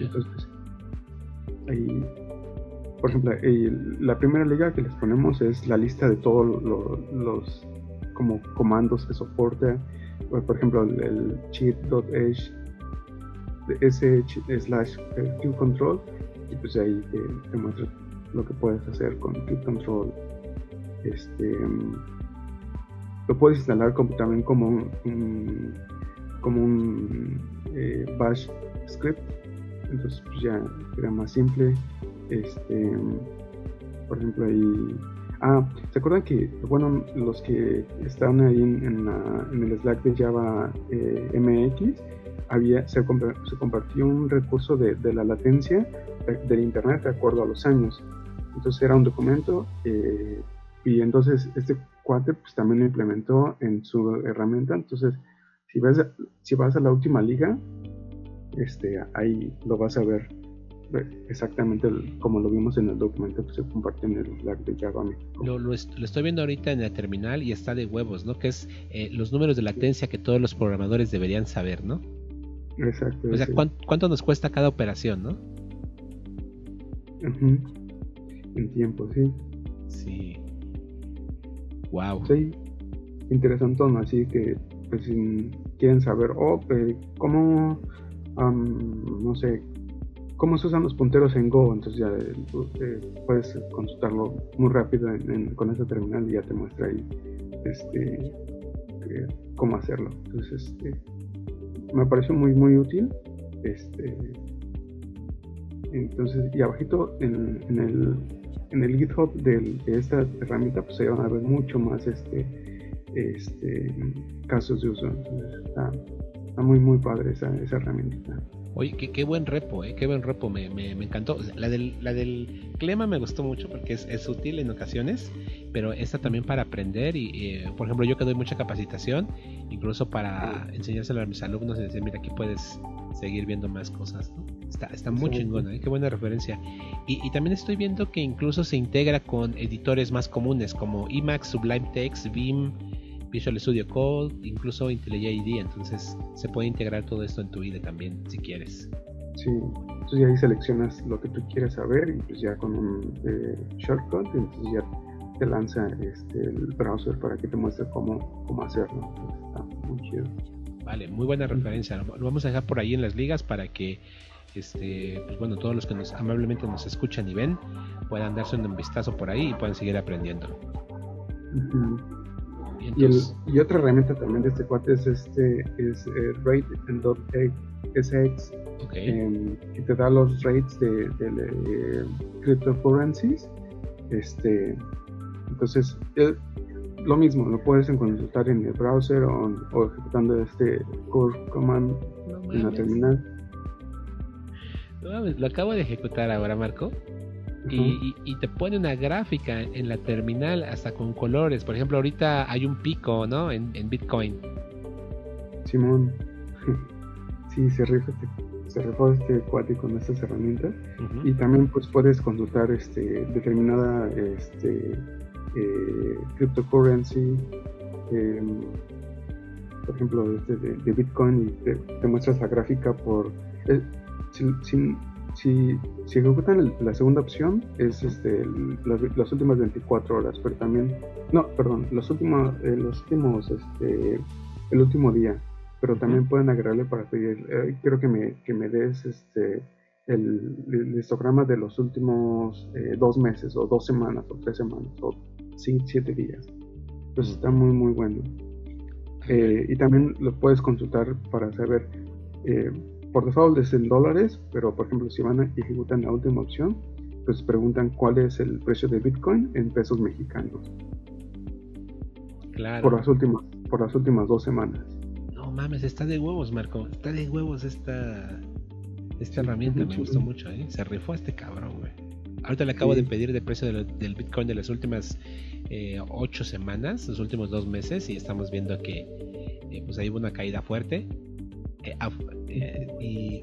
Entonces, ahí, por ejemplo, la primera liga que les ponemos es la lista de todos los como comandos que soporta. Por ejemplo, el, cheat.h sh slash control y pues ahí te, muestra lo que puedes hacer con control. Este lo puedes instalar como, también como un, como un eh, bash script. Entonces pues ya era más simple este por ejemplo ahí ah se acuerdan que bueno los que estaban ahí en, el slack de java eh, mx había se, compartió un recurso de, la latencia del internet de acuerdo a los años entonces era un documento eh, y entonces este cuate pues también lo implementó en su herramienta. Entonces, si vas, si vas a la última liga, este, ahí lo vas a ver. Exactamente como lo vimos en el documento que se compartió en el Slack de Java Lo, lo, estoy viendo ahorita en la terminal y está de huevos, ¿no? Que es eh, los números de latencia que todos los programadores deberían saber, ¿no? Exacto. O sea, ¿cuánto, nos cuesta cada operación, no? En tiempo, sí. Sí. Wow. Sí, interesante, así que pues si quieren saber, oh, pues, cómo, no sé, cómo se usan los punteros en Go, entonces ya eh, puedes consultarlo muy rápido con esa terminal y ya te muestra ahí este, eh, cómo hacerlo. Entonces, este, me pareció muy, muy útil. Este, entonces, y abajito en, el, en el GitHub de esta herramienta, pues se van a ver mucho más este, este, casos de uso. Entonces, está, muy, muy padre esa, esa herramienta. Oye, qué, qué, buen repo, eh, qué buen repo, me, me, me encantó. La del, la del Clema me gustó mucho porque es, es útil en ocasiones, pero esta también para aprender y, eh, por ejemplo, yo que doy mucha capacitación, incluso para enseñárselo a mis alumnos y decir, mira, aquí puedes seguir viendo más cosas. Está, está muy chingona, ¿eh? qué buena referencia. Y, y, también estoy viendo que incluso se integra con editores más comunes como Emacs, Sublime Text, Vim, Visual Studio Code, incluso IntelliJ IDEA, entonces se puede integrar todo esto en tu IDE también si quieres. Sí, entonces ahí seleccionas lo que tú quieres saber y pues ya con un eh, shortcut, entonces ya te lanza este, el browser para que te muestre cómo, cómo hacerlo. está muy chido. Vale, muy buena referencia. Lo vamos a dejar por ahí en las ligas para que este, pues bueno, todos los que nos amablemente nos escuchan y ven puedan darse un vistazo por ahí y puedan seguir aprendiendo. Y, otra herramienta también de este cuate es este es eh, Rate.sx em, que te da los rates de, de, cryptocurrencies. Este, entonces, eh, lo mismo, lo puedes consultar en el browser o, ejecutando este core command en la terminal. lo acabo de ejecutar ahora, Marco y, te pone una gráfica en la terminal hasta con colores. Por ejemplo, ahorita hay un pico, ¿no? En, Bitcoin. Simón, *laughs* sí, se rifa este, se rifó este cuate con estas herramientas. Y también pues puedes consultar este determinada este eh, cryptocurrency. Em, por ejemplo, este de, Bitcoin y te, muestras la gráfica por... Eh, sin, si, si ejecutan la segunda opción, es este, las, últimas 24 horas, pero también, no, perdón, los últimos, eh, los últimos, este, el último día, pero también pueden agregarle para pedir, eh, quiero que me, que me des este, el, histograma de los últimos eh, dos meses, o dos semanas, o tres semanas, o cinco, siete días. Entonces está muy, muy bueno. y también lo puedes consultar para saber por default es en dólares, pero por ejemplo si van a ejecutar la última opción, pues preguntan cuál es el precio de Bitcoin en pesos mexicanos. Claro. Por las últimas, por las últimas dos semanas. No mames, está de huevos, Marco. Está de huevos esta, esta herramienta. Me gustó mucho, ¿eh? Se rifó este cabrón, güey. Ahorita le acabo de pedir el precio del Bitcoin de las últimas eh, ocho semanas, los últimos dos meses, y estamos viendo que eh, pues ahí hubo una caída fuerte. Eh, eh, y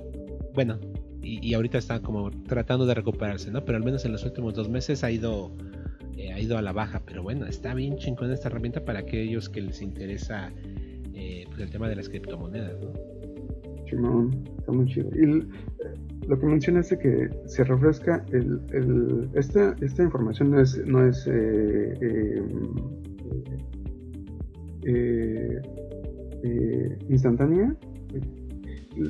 bueno, y, ahorita está como tratando de recuperarse, ¿no? Pero al menos en los últimos dos meses ha ido, eh, ha ido a la baja. Pero bueno, está bien chingón esta herramienta para aquellos que les interesa pues el tema de las criptomonedas, ¿no? está muy chido. Y lo que menciona es que se refresca el, esta, esta información no es, no es instantánea,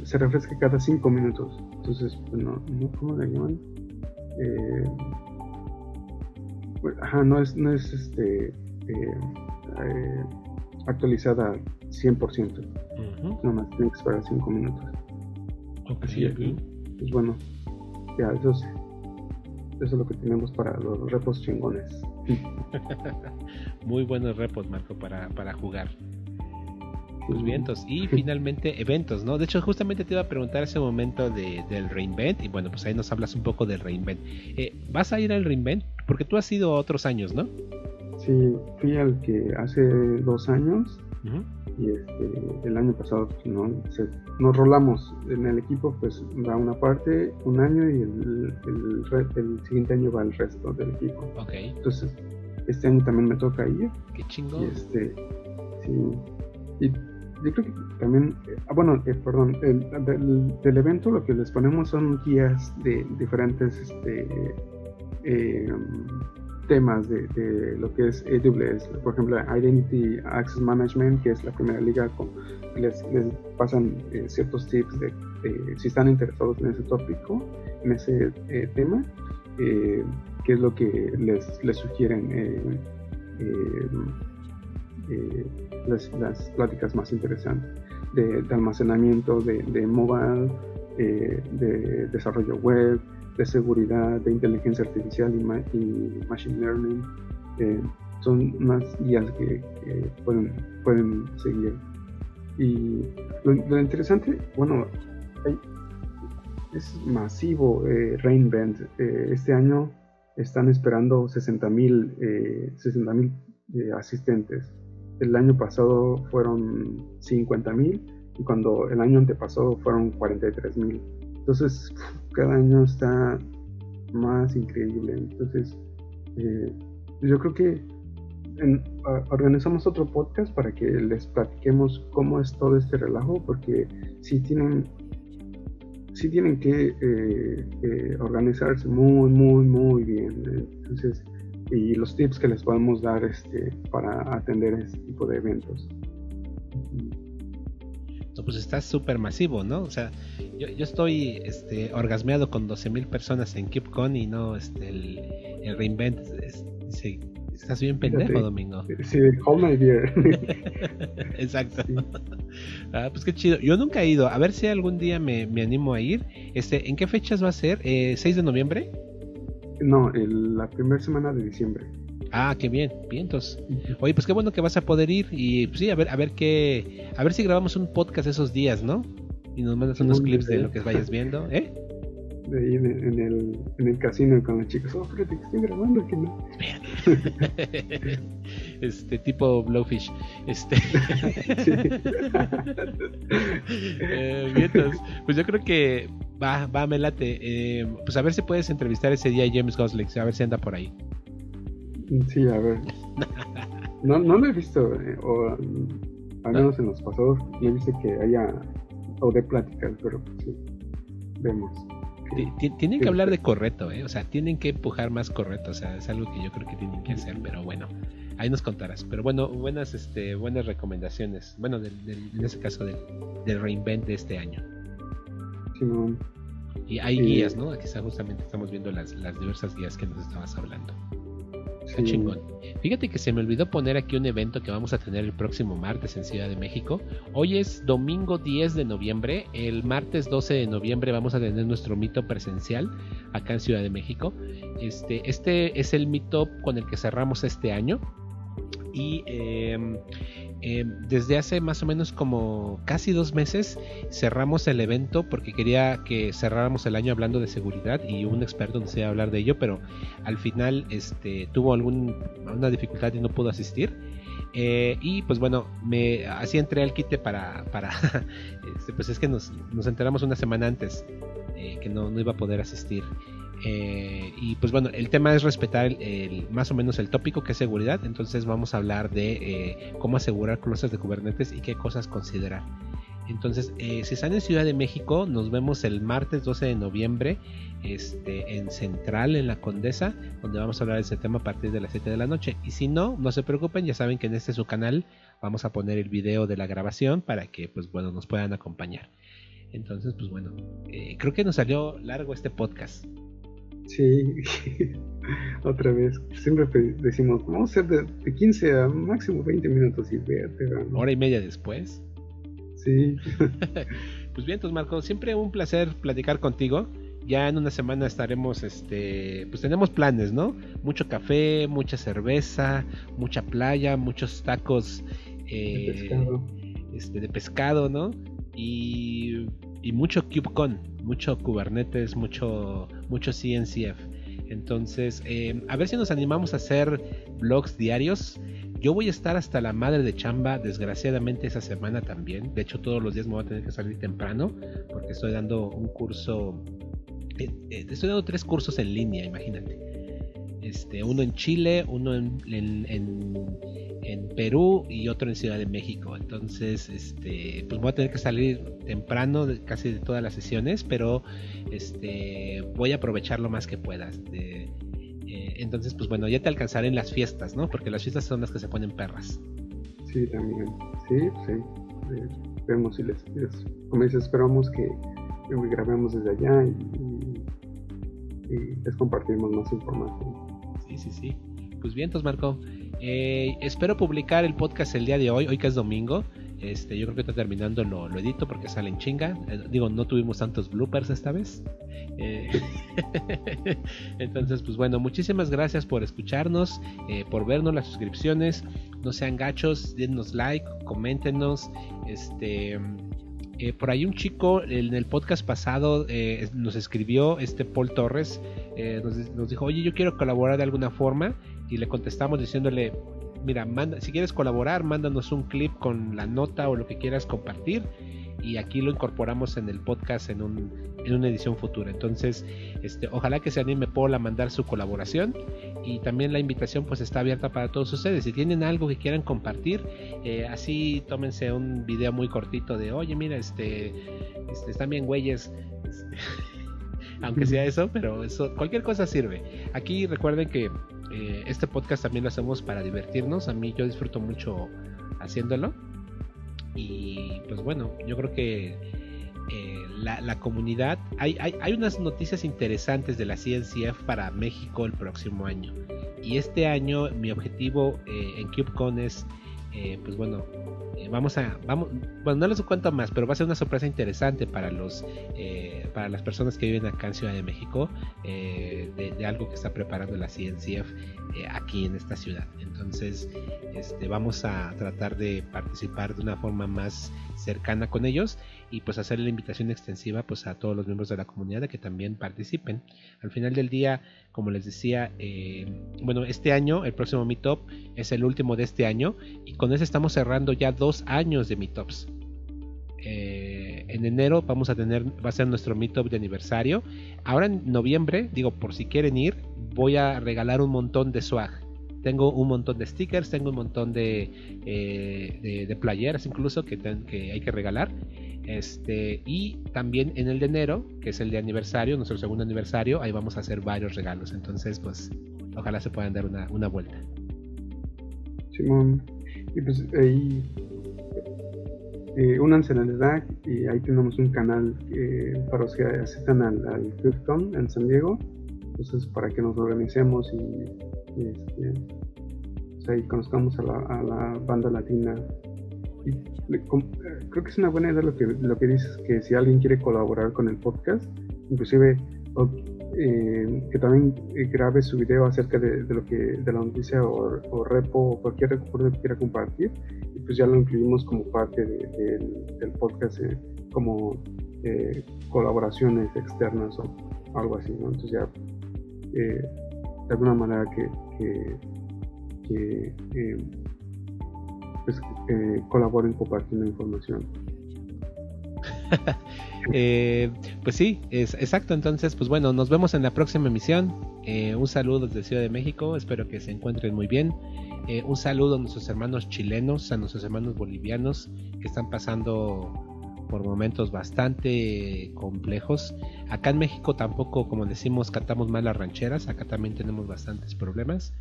se refresca cada 5 minutos. Entonces, bueno, ¿cómo le llaman? Eh, ajá, no es, no es este, eh, eh, actualizada 100%. Uh más tiene que esperar 5 minutos. Así Pues bueno, ya, eso es, eso es lo que tenemos para los repos chingones. *laughs* Muy buenos repos, Marco, para, para jugar los vientos y finalmente eventos, ¿no? De hecho, justamente te iba a preguntar ese momento de, del reinvent y bueno, pues ahí nos hablas un poco del reinvent. Eh, ¿Vas a ir al reinvent? Porque tú has ido otros años, ¿no? Sí, fui al que hace dos años Y este, el año pasado pues, ¿no? nos rolamos en el equipo, pues va una parte un año y el, el, siguiente año va el resto del equipo. Okay. Entonces, este año también me toca ir. Qué chingón. Y este, sí. Y yo creo que también, eh, ah, bueno, eh, perdón, el, del evento lo que les ponemos son guías de diferentes este, eh, temas de, lo que es AWS. Por ejemplo, Identity Access Management, que es la primera liga, con, les, pasan ciertos tips de, si están interesados en ese tópico, en ese tema, qué es lo que les, les sugieren las, pláticas más interesantes de, almacenamiento, de, mobile, eh, de desarrollo web, de seguridad, de inteligencia artificial y, machine learning. Eh, son unas guías que, pueden, pueden seguir. Y lo, interesante, bueno, es masivo Reinvent. este año están esperando 60 mil 60, asistentes el año pasado fueron 50 mil y cuando el año antepasado fueron 43 mil. Entonces, cada año está más increíble. Entonces, eh, yo creo que organizamos otro podcast para que les platiquemos cómo es todo este relajo, porque si tienen, si tienen que eh, eh, organizarse muy, muy, muy bien. Entonces, y los tips que les podemos dar este, para atender este tipo de eventos. pues está súper masivo, ¿no? O sea, yo, yo estoy este, orgasmeado con 12.000 personas en KeepCon y no este, el, el Reinvent. estás bien pendejo, Domingo. Sí, hold my beer. *laughs* Exacto. *laughs* Ah, pues qué chido. Yo nunca he ido. A ver si algún día me, me animo a ir. Este, ¿En qué fechas va a ser? Eh, ¿6 de noviembre? No, la primera semana de diciembre. Ah, qué bien, bien, entonces. Oye, pues qué bueno que vas a poder ir y pues sí, a ver, a ver qué, a ver si grabamos un podcast esos días, ¿no? Y nos mandas unos clips de lo que vayas viendo, ¿eh? De ahí en, el, en el casino con los chicos, oh, fíjate que estoy grabando aquí, ¿no? *laughs* este tipo Blowfish. Este. *laughs* *laughs* eh, bien, entonces, pues yo creo que Va, va, me late. Eh, pues a ver si puedes entrevistar ese día a James Gosling, a ver si anda por ahí. Sí, a ver. *laughs* No, no lo he visto, eh, o al menos en los pasados, no he visto que haya, o de pláticas, pero pues sí, vemos. Tienen que hablar de correcto, ¿eh? O sea, tienen que empujar más correcto, o sea, es algo que yo creo que tienen que hacer, pero bueno, ahí nos contarás. Pero bueno, buenas, este, buenas recomendaciones, bueno, en ese caso del, del reinvent de este año. Y hay guías, ¿no? Aquí está justamente estamos viendo las, las diversas guías que nos estabas hablando. Está chingón. Fíjate que se me olvidó poner aquí un evento que vamos a tener el próximo martes en Ciudad de México. Hoy es domingo 10 de noviembre. El martes 12 de noviembre vamos a tener nuestro mito presencial acá en Ciudad de México. Este, este es el meetup con el que cerramos este año. Y eh, Em, desde hace más o menos como casi dos meses cerramos el evento porque quería que cerráramos el año hablando de seguridad y un experto nos iba a hablar de ello, pero al final este, tuvo alguna dificultad y no pudo asistir. Eh, y pues bueno, me así entré al quite para, para *laughs* este, pues es que nos, enteramos una semana antes eh, que no iba a poder asistir. Eh, y pues bueno, el tema es respetar el, más o menos el tópico que es seguridad. Entonces vamos a hablar de eh, cómo asegurar cosas de Kubernetes y qué cosas considerar. Entonces, eh, si están en Ciudad de México, nos vemos el martes 12 de noviembre este, en Central, en la Condesa, donde vamos a hablar de ese tema a partir de las 7 de la noche. Y si no, no se preocupen, ya saben que en este su canal vamos a poner el video de la grabación para que pues bueno, nos puedan acompañar. Entonces, pues bueno, creo que nos salió largo este podcast. Sí, *laughs* otra vez. Siempre decimos, vamos a ser de, 15 a máximo 20 minutos y verte. Hora y media después. Sí. *laughs* *laughs* pues bien, entonces Marco, siempre un placer platicar contigo. Ya en una semana estaremos, este, pues tenemos planes, ¿no? Mucho café, mucha cerveza, mucha playa, muchos tacos de, pescado. Este, de pescado, ¿no? Y, y mucho KubeCon mucho Kubernetes, mucho, mucho CNCF. Entonces, eh, a ver si nos animamos a hacer blogs diarios. Yo voy a estar hasta la madre de chamba, desgraciadamente esa semana también. De hecho, todos los días me voy a tener que salir temprano porque estoy dando un curso. Eh, eh, estoy dando tres cursos en línea, imagínate. Este, uno en Chile, uno en, Perú y otro en Ciudad de México. Entonces, este, pues voy a tener que salir temprano de casi de todas las sesiones, pero este, voy a aprovechar lo más que puedas. De, eh, entonces, pues bueno, ya te alcanzaré en las fiestas, ¿no? Porque las fiestas son las que se ponen perras. Sí, también. Sí, sí. Eh, vemos si les, como dices, esperamos que, grabemos desde allá y, les compartimos más información. Sí, sí, sí. Pues bien, entonces Marco, eh, espero publicar el podcast el día de hoy, hoy que es domingo. Este, yo creo que está terminando lo, lo edito porque sale en chinga. digo, no tuvimos tantos bloopers esta vez. Eh, *laughs* entonces, pues bueno, muchísimas gracias por escucharnos, eh, por vernos las suscripciones. No sean gachos, denos like, coméntenos. Este, eh, por ahí un chico en el podcast pasado nos escribió, este Paul Torres, nos, dijo, oye, yo quiero colaborar de alguna forma. Y le contestamos diciéndole, mira, manda, si quieres colaborar, mándanos un clip con la nota o lo que quieras compartir y aquí lo incorporamos en el podcast en, un, en una edición futura. Entonces, este, ojalá que se anime Paul a mandar su colaboración y también la invitación pues está abierta para todos ustedes. Si tienen algo que quieran compartir, eh, así tómense un video muy cortito de, oye, mira, este, este están bien güeyes. *laughs* aunque sea eso, pero eso, cualquier cosa sirve. Aquí recuerden que eh, este podcast también lo hacemos para divertirnos. A mí yo disfruto mucho haciéndolo. Y pues bueno, yo creo que eh, la, comunidad, hay, hay, unas noticias interesantes de la CNCF para México el próximo año. Y este año mi objetivo eh, en KubeCon es, eh, pues bueno, vamos a, vamos, bueno, no les cuento más, pero va a ser una sorpresa interesante para los, para las personas que viven acá en Ciudad de México, de, de, algo que está preparando la CNCF aquí en esta ciudad. Entonces, este, vamos a tratar de participar de una forma más cercana con ellos y pues hacer la invitación extensiva pues a todos los miembros de la comunidad que también participen. Al final del día, como les decía, eh, bueno, este año, el próximo Meetup es el último de este año y con ese estamos cerrando ya dos años de Meetups. Eh, en enero vamos a tener, va a ser nuestro meetup de aniversario. Ahora en noviembre, digo, por si quieren ir, voy a regalar un montón de swag tengo un montón de stickers, tengo un montón de, eh, de, playeras incluso que, que hay que regalar. Este, y también en el de enero, que es el de aniversario, nuestro segundo aniversario, ahí vamos a hacer varios regalos. Entonces, pues, ojalá se puedan dar una, una vuelta. Simón, y pues ahí eh, únanse a la y ahí tenemos un canal eh, para los que asistan al, al en San Diego. Entonces, para que nos organicemos y este, ahí conozcamos a la, banda latina. Y creo que es una buena idea lo que, lo que dices, que si alguien quiere colaborar con el podcast, inclusive eh, que también grabe su video acerca de, lo que de la noticia o, repo o cualquier recuerdo que quiera compartir y pues ya lo incluimos como parte del podcast eh, como eh, colaboraciones externas o algo así ¿no? entonces ya de alguna manera que, eh, pues, eh, colaboren compartiendo información. *laughs* Eh, pues sí, es exacto. Entonces, pues bueno, nos vemos en la próxima emisión. un saludo desde Ciudad de México. Espero que se encuentren muy bien. un saludo a nuestros hermanos chilenos, a nuestros hermanos bolivianos que están pasando por momentos bastante complejos. Acá en México tampoco, como decimos, cantamos mal las rancheras, acá también tenemos bastantes problemas.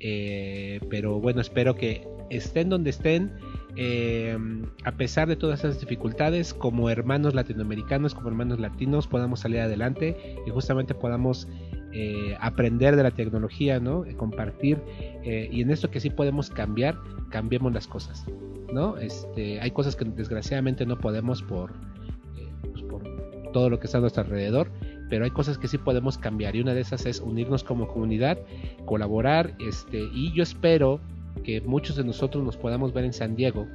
Eh, pero bueno, espero que estén donde estén, eh, a pesar de todas esas dificultades, como hermanos latinoamericanos, como hermanos latinos, podamos salir adelante y justamente podamos eh, aprender de la tecnología, ¿no? compartir y en esto que sí podemos cambiar, cambiemos las cosas. ¿no? Este, hay cosas que desgraciadamente no podemos por, pues, por todo lo que está a nuestro alrededor, pero hay cosas que sí podemos cambiar y una de esas es unirnos como comunidad, colaborar, este, y yo espero que muchos de nosotros nos podamos ver en San Diego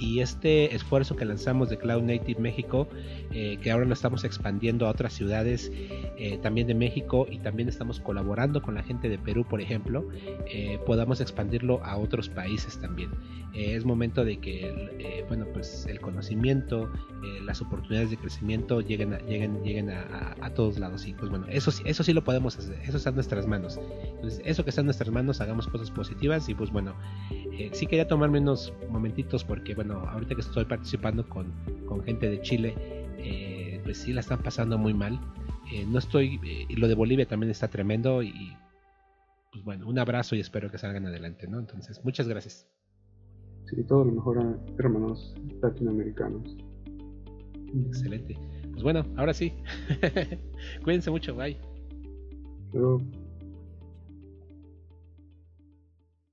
y este esfuerzo que lanzamos de Cloud Native México, eh, que ahora lo estamos expandiendo a otras ciudades eh, también de México y también estamos colaborando con la gente de Perú, por ejemplo, eh, podamos expandirlo a otros países también. es momento de que bueno, pues el conocimiento, las oportunidades de crecimiento lleguen a, lleguen, lleguen a, todos lados. Y pues bueno, eso, eso sí lo podemos hacer, eso está en nuestras manos. Entonces, eso que está en nuestras manos, hagamos cosas positivas y pues bueno, sí quería tomarme unos momentitos porque bueno, ahorita que estoy participando con, gente de Chile, eh, pues sí la están pasando muy mal. Eh, no estoy, eh, y lo de Bolivia también está tremendo y pues bueno, un abrazo y espero que salgan adelante, ¿no? Entonces, muchas gracias. Sí, todo lo mejor a hermanos latinoamericanos. Excelente. Pues bueno, ahora sí. *laughs* Cuídense mucho, bye.